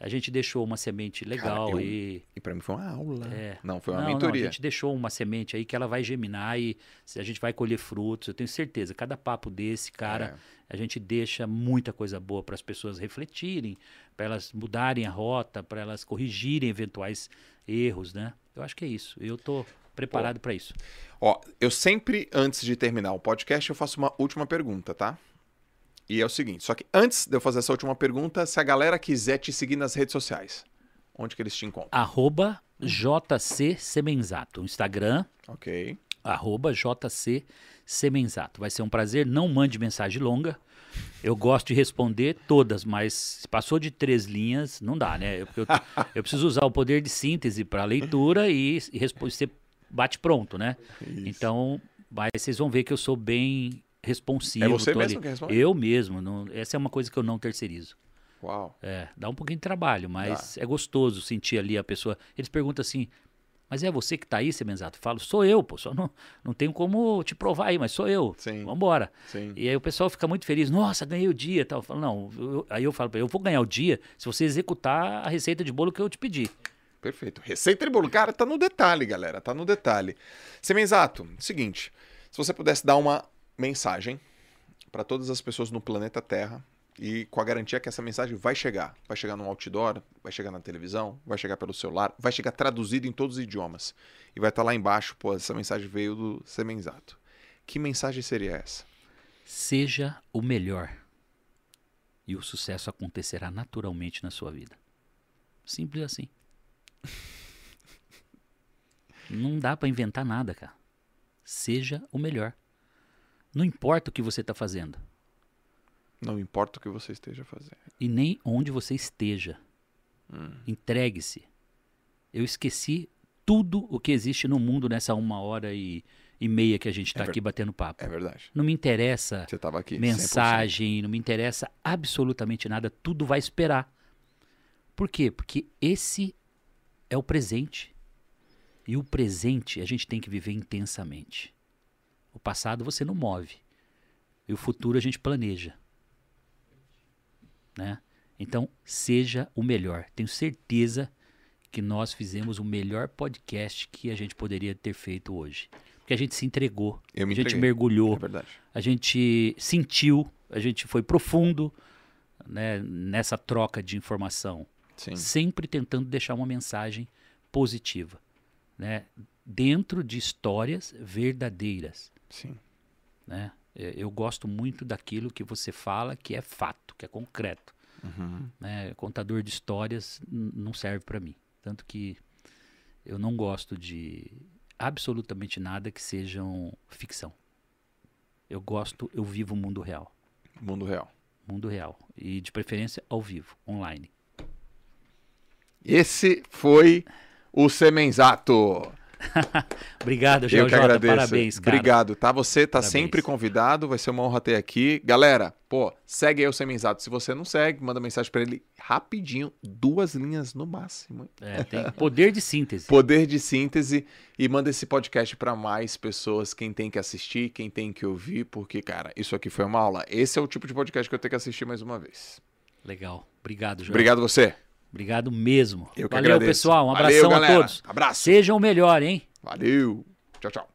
a gente deixou uma semente legal eu- aí. E pra mim foi uma aula. É. Não, foi uma não, não, a mentoria. gente deixou uma semente aí que ela vai germinar e a gente vai colher frutos. Eu tenho certeza. Cada papo desse, cara, É. a gente deixa muita coisa boa para as pessoas refletirem, para elas mudarem a rota, para elas corrigirem eventuais erros, né? Eu acho que é isso. Eu tô preparado para isso. Ó, eu sempre, antes de terminar o podcast, eu faço uma última pergunta, tá? E é o seguinte, só que antes de eu fazer essa última pergunta, se a galera quiser te seguir nas redes sociais, onde que eles te encontram? Arroba JC Semenzato. Instagram, Ok. arroba JC Semenzato. Vai ser um prazer. Não mande mensagem longa. Eu gosto de responder todas, mas se passou de três linhas, não dá, né? Eu, eu, eu preciso usar o poder de síntese para leitura e, e ser bate pronto, né? Isso. Então, mas vocês vão ver que eu sou bem responsivo. É você mesmo ali. que responde? Eu mesmo. não- essa é uma coisa que eu não terceirizo. Uau. É, dá um pouquinho de trabalho, mas é gostoso sentir ali a pessoa. Eles perguntam assim, mas é você que tá aí, Semenzato? Eu falo, sou eu, pô, só não, não tenho como te provar aí, mas sou eu. Sim. Vambora. Sim. E aí o pessoal fica muito feliz, nossa, ganhei o dia. Tal. Eu falo, não, eu- aí eu falo, ele, eu vou ganhar o dia se você executar a receita de bolo que eu te pedi. Perfeito. Receita de bolo. Cara, tá no detalhe, galera. Tá no detalhe. Semenzato, seguinte. Se você pudesse dar uma mensagem para todas as pessoas no planeta Terra e com a garantia que essa mensagem vai chegar. Vai chegar no outdoor, vai chegar na televisão, vai chegar pelo celular, vai chegar traduzido em todos os idiomas. E vai estar lá embaixo, pô, essa mensagem veio do Semenzato. Que mensagem seria essa? Seja o melhor. E o sucesso acontecerá naturalmente na sua vida. Simples assim. Não dá pra inventar nada, cara. Seja o melhor. Não importa o que você tá fazendo Não importa o que você esteja fazendo. e nem onde você esteja. Entregue-se. Eu esqueci tudo o que existe no mundo nessa uma hora e, e meia que a gente tá É ver- aqui batendo papo. É verdade. Não me interessa aqui. 100%. mensagem, não me interessa absolutamente nada, tudo vai esperar. Por quê? Porque esse é o presente. E o presente a gente tem que viver intensamente. O passado você não move. E o futuro a gente planeja. Né? Então, seja o melhor. Tenho certeza que nós fizemos o melhor podcast que a gente poderia ter feito hoje. Porque a gente se entregou, Eu me a gente mergulhou, É verdade. a gente sentiu, a gente foi profundo né, nessa troca de informação, Sim. sempre tentando deixar uma mensagem positiva, né, dentro de histórias verdadeiras. Sim. Né? É, Eu gosto muito daquilo que você fala que é fato, que é concreto. Uhum. Né? Contador de histórias não serve para mim, tanto que eu não gosto de absolutamente nada que sejam ficção. Eu gosto, eu vivo o mundo real. Mundo real. Mundo real. E de preferência ao vivo, online. Esse foi o Semenzato. Obrigado, Eu Geo Jota. agradeço. Parabéns, cara. Obrigado, tá? Você tá Parabéns. sempre convidado, vai ser uma honra ter aqui. Galera, pô, segue aí o Semenzato. Se você não segue, manda mensagem pra ele rapidinho, duas linhas no máximo. É, tem poder de síntese. Poder de síntese e manda esse podcast pra mais pessoas, quem tem que assistir, quem tem que ouvir, porque, cara, isso aqui foi uma aula. Esse é o tipo de podcast que eu tenho que assistir mais uma vez. Legal. Obrigado, João. Obrigado você. Obrigado mesmo. Eu Valeu, pessoal. Um Valeu, abração a galera. todos. Abraço. Sejam o melhor, hein? Valeu. Tchau, tchau.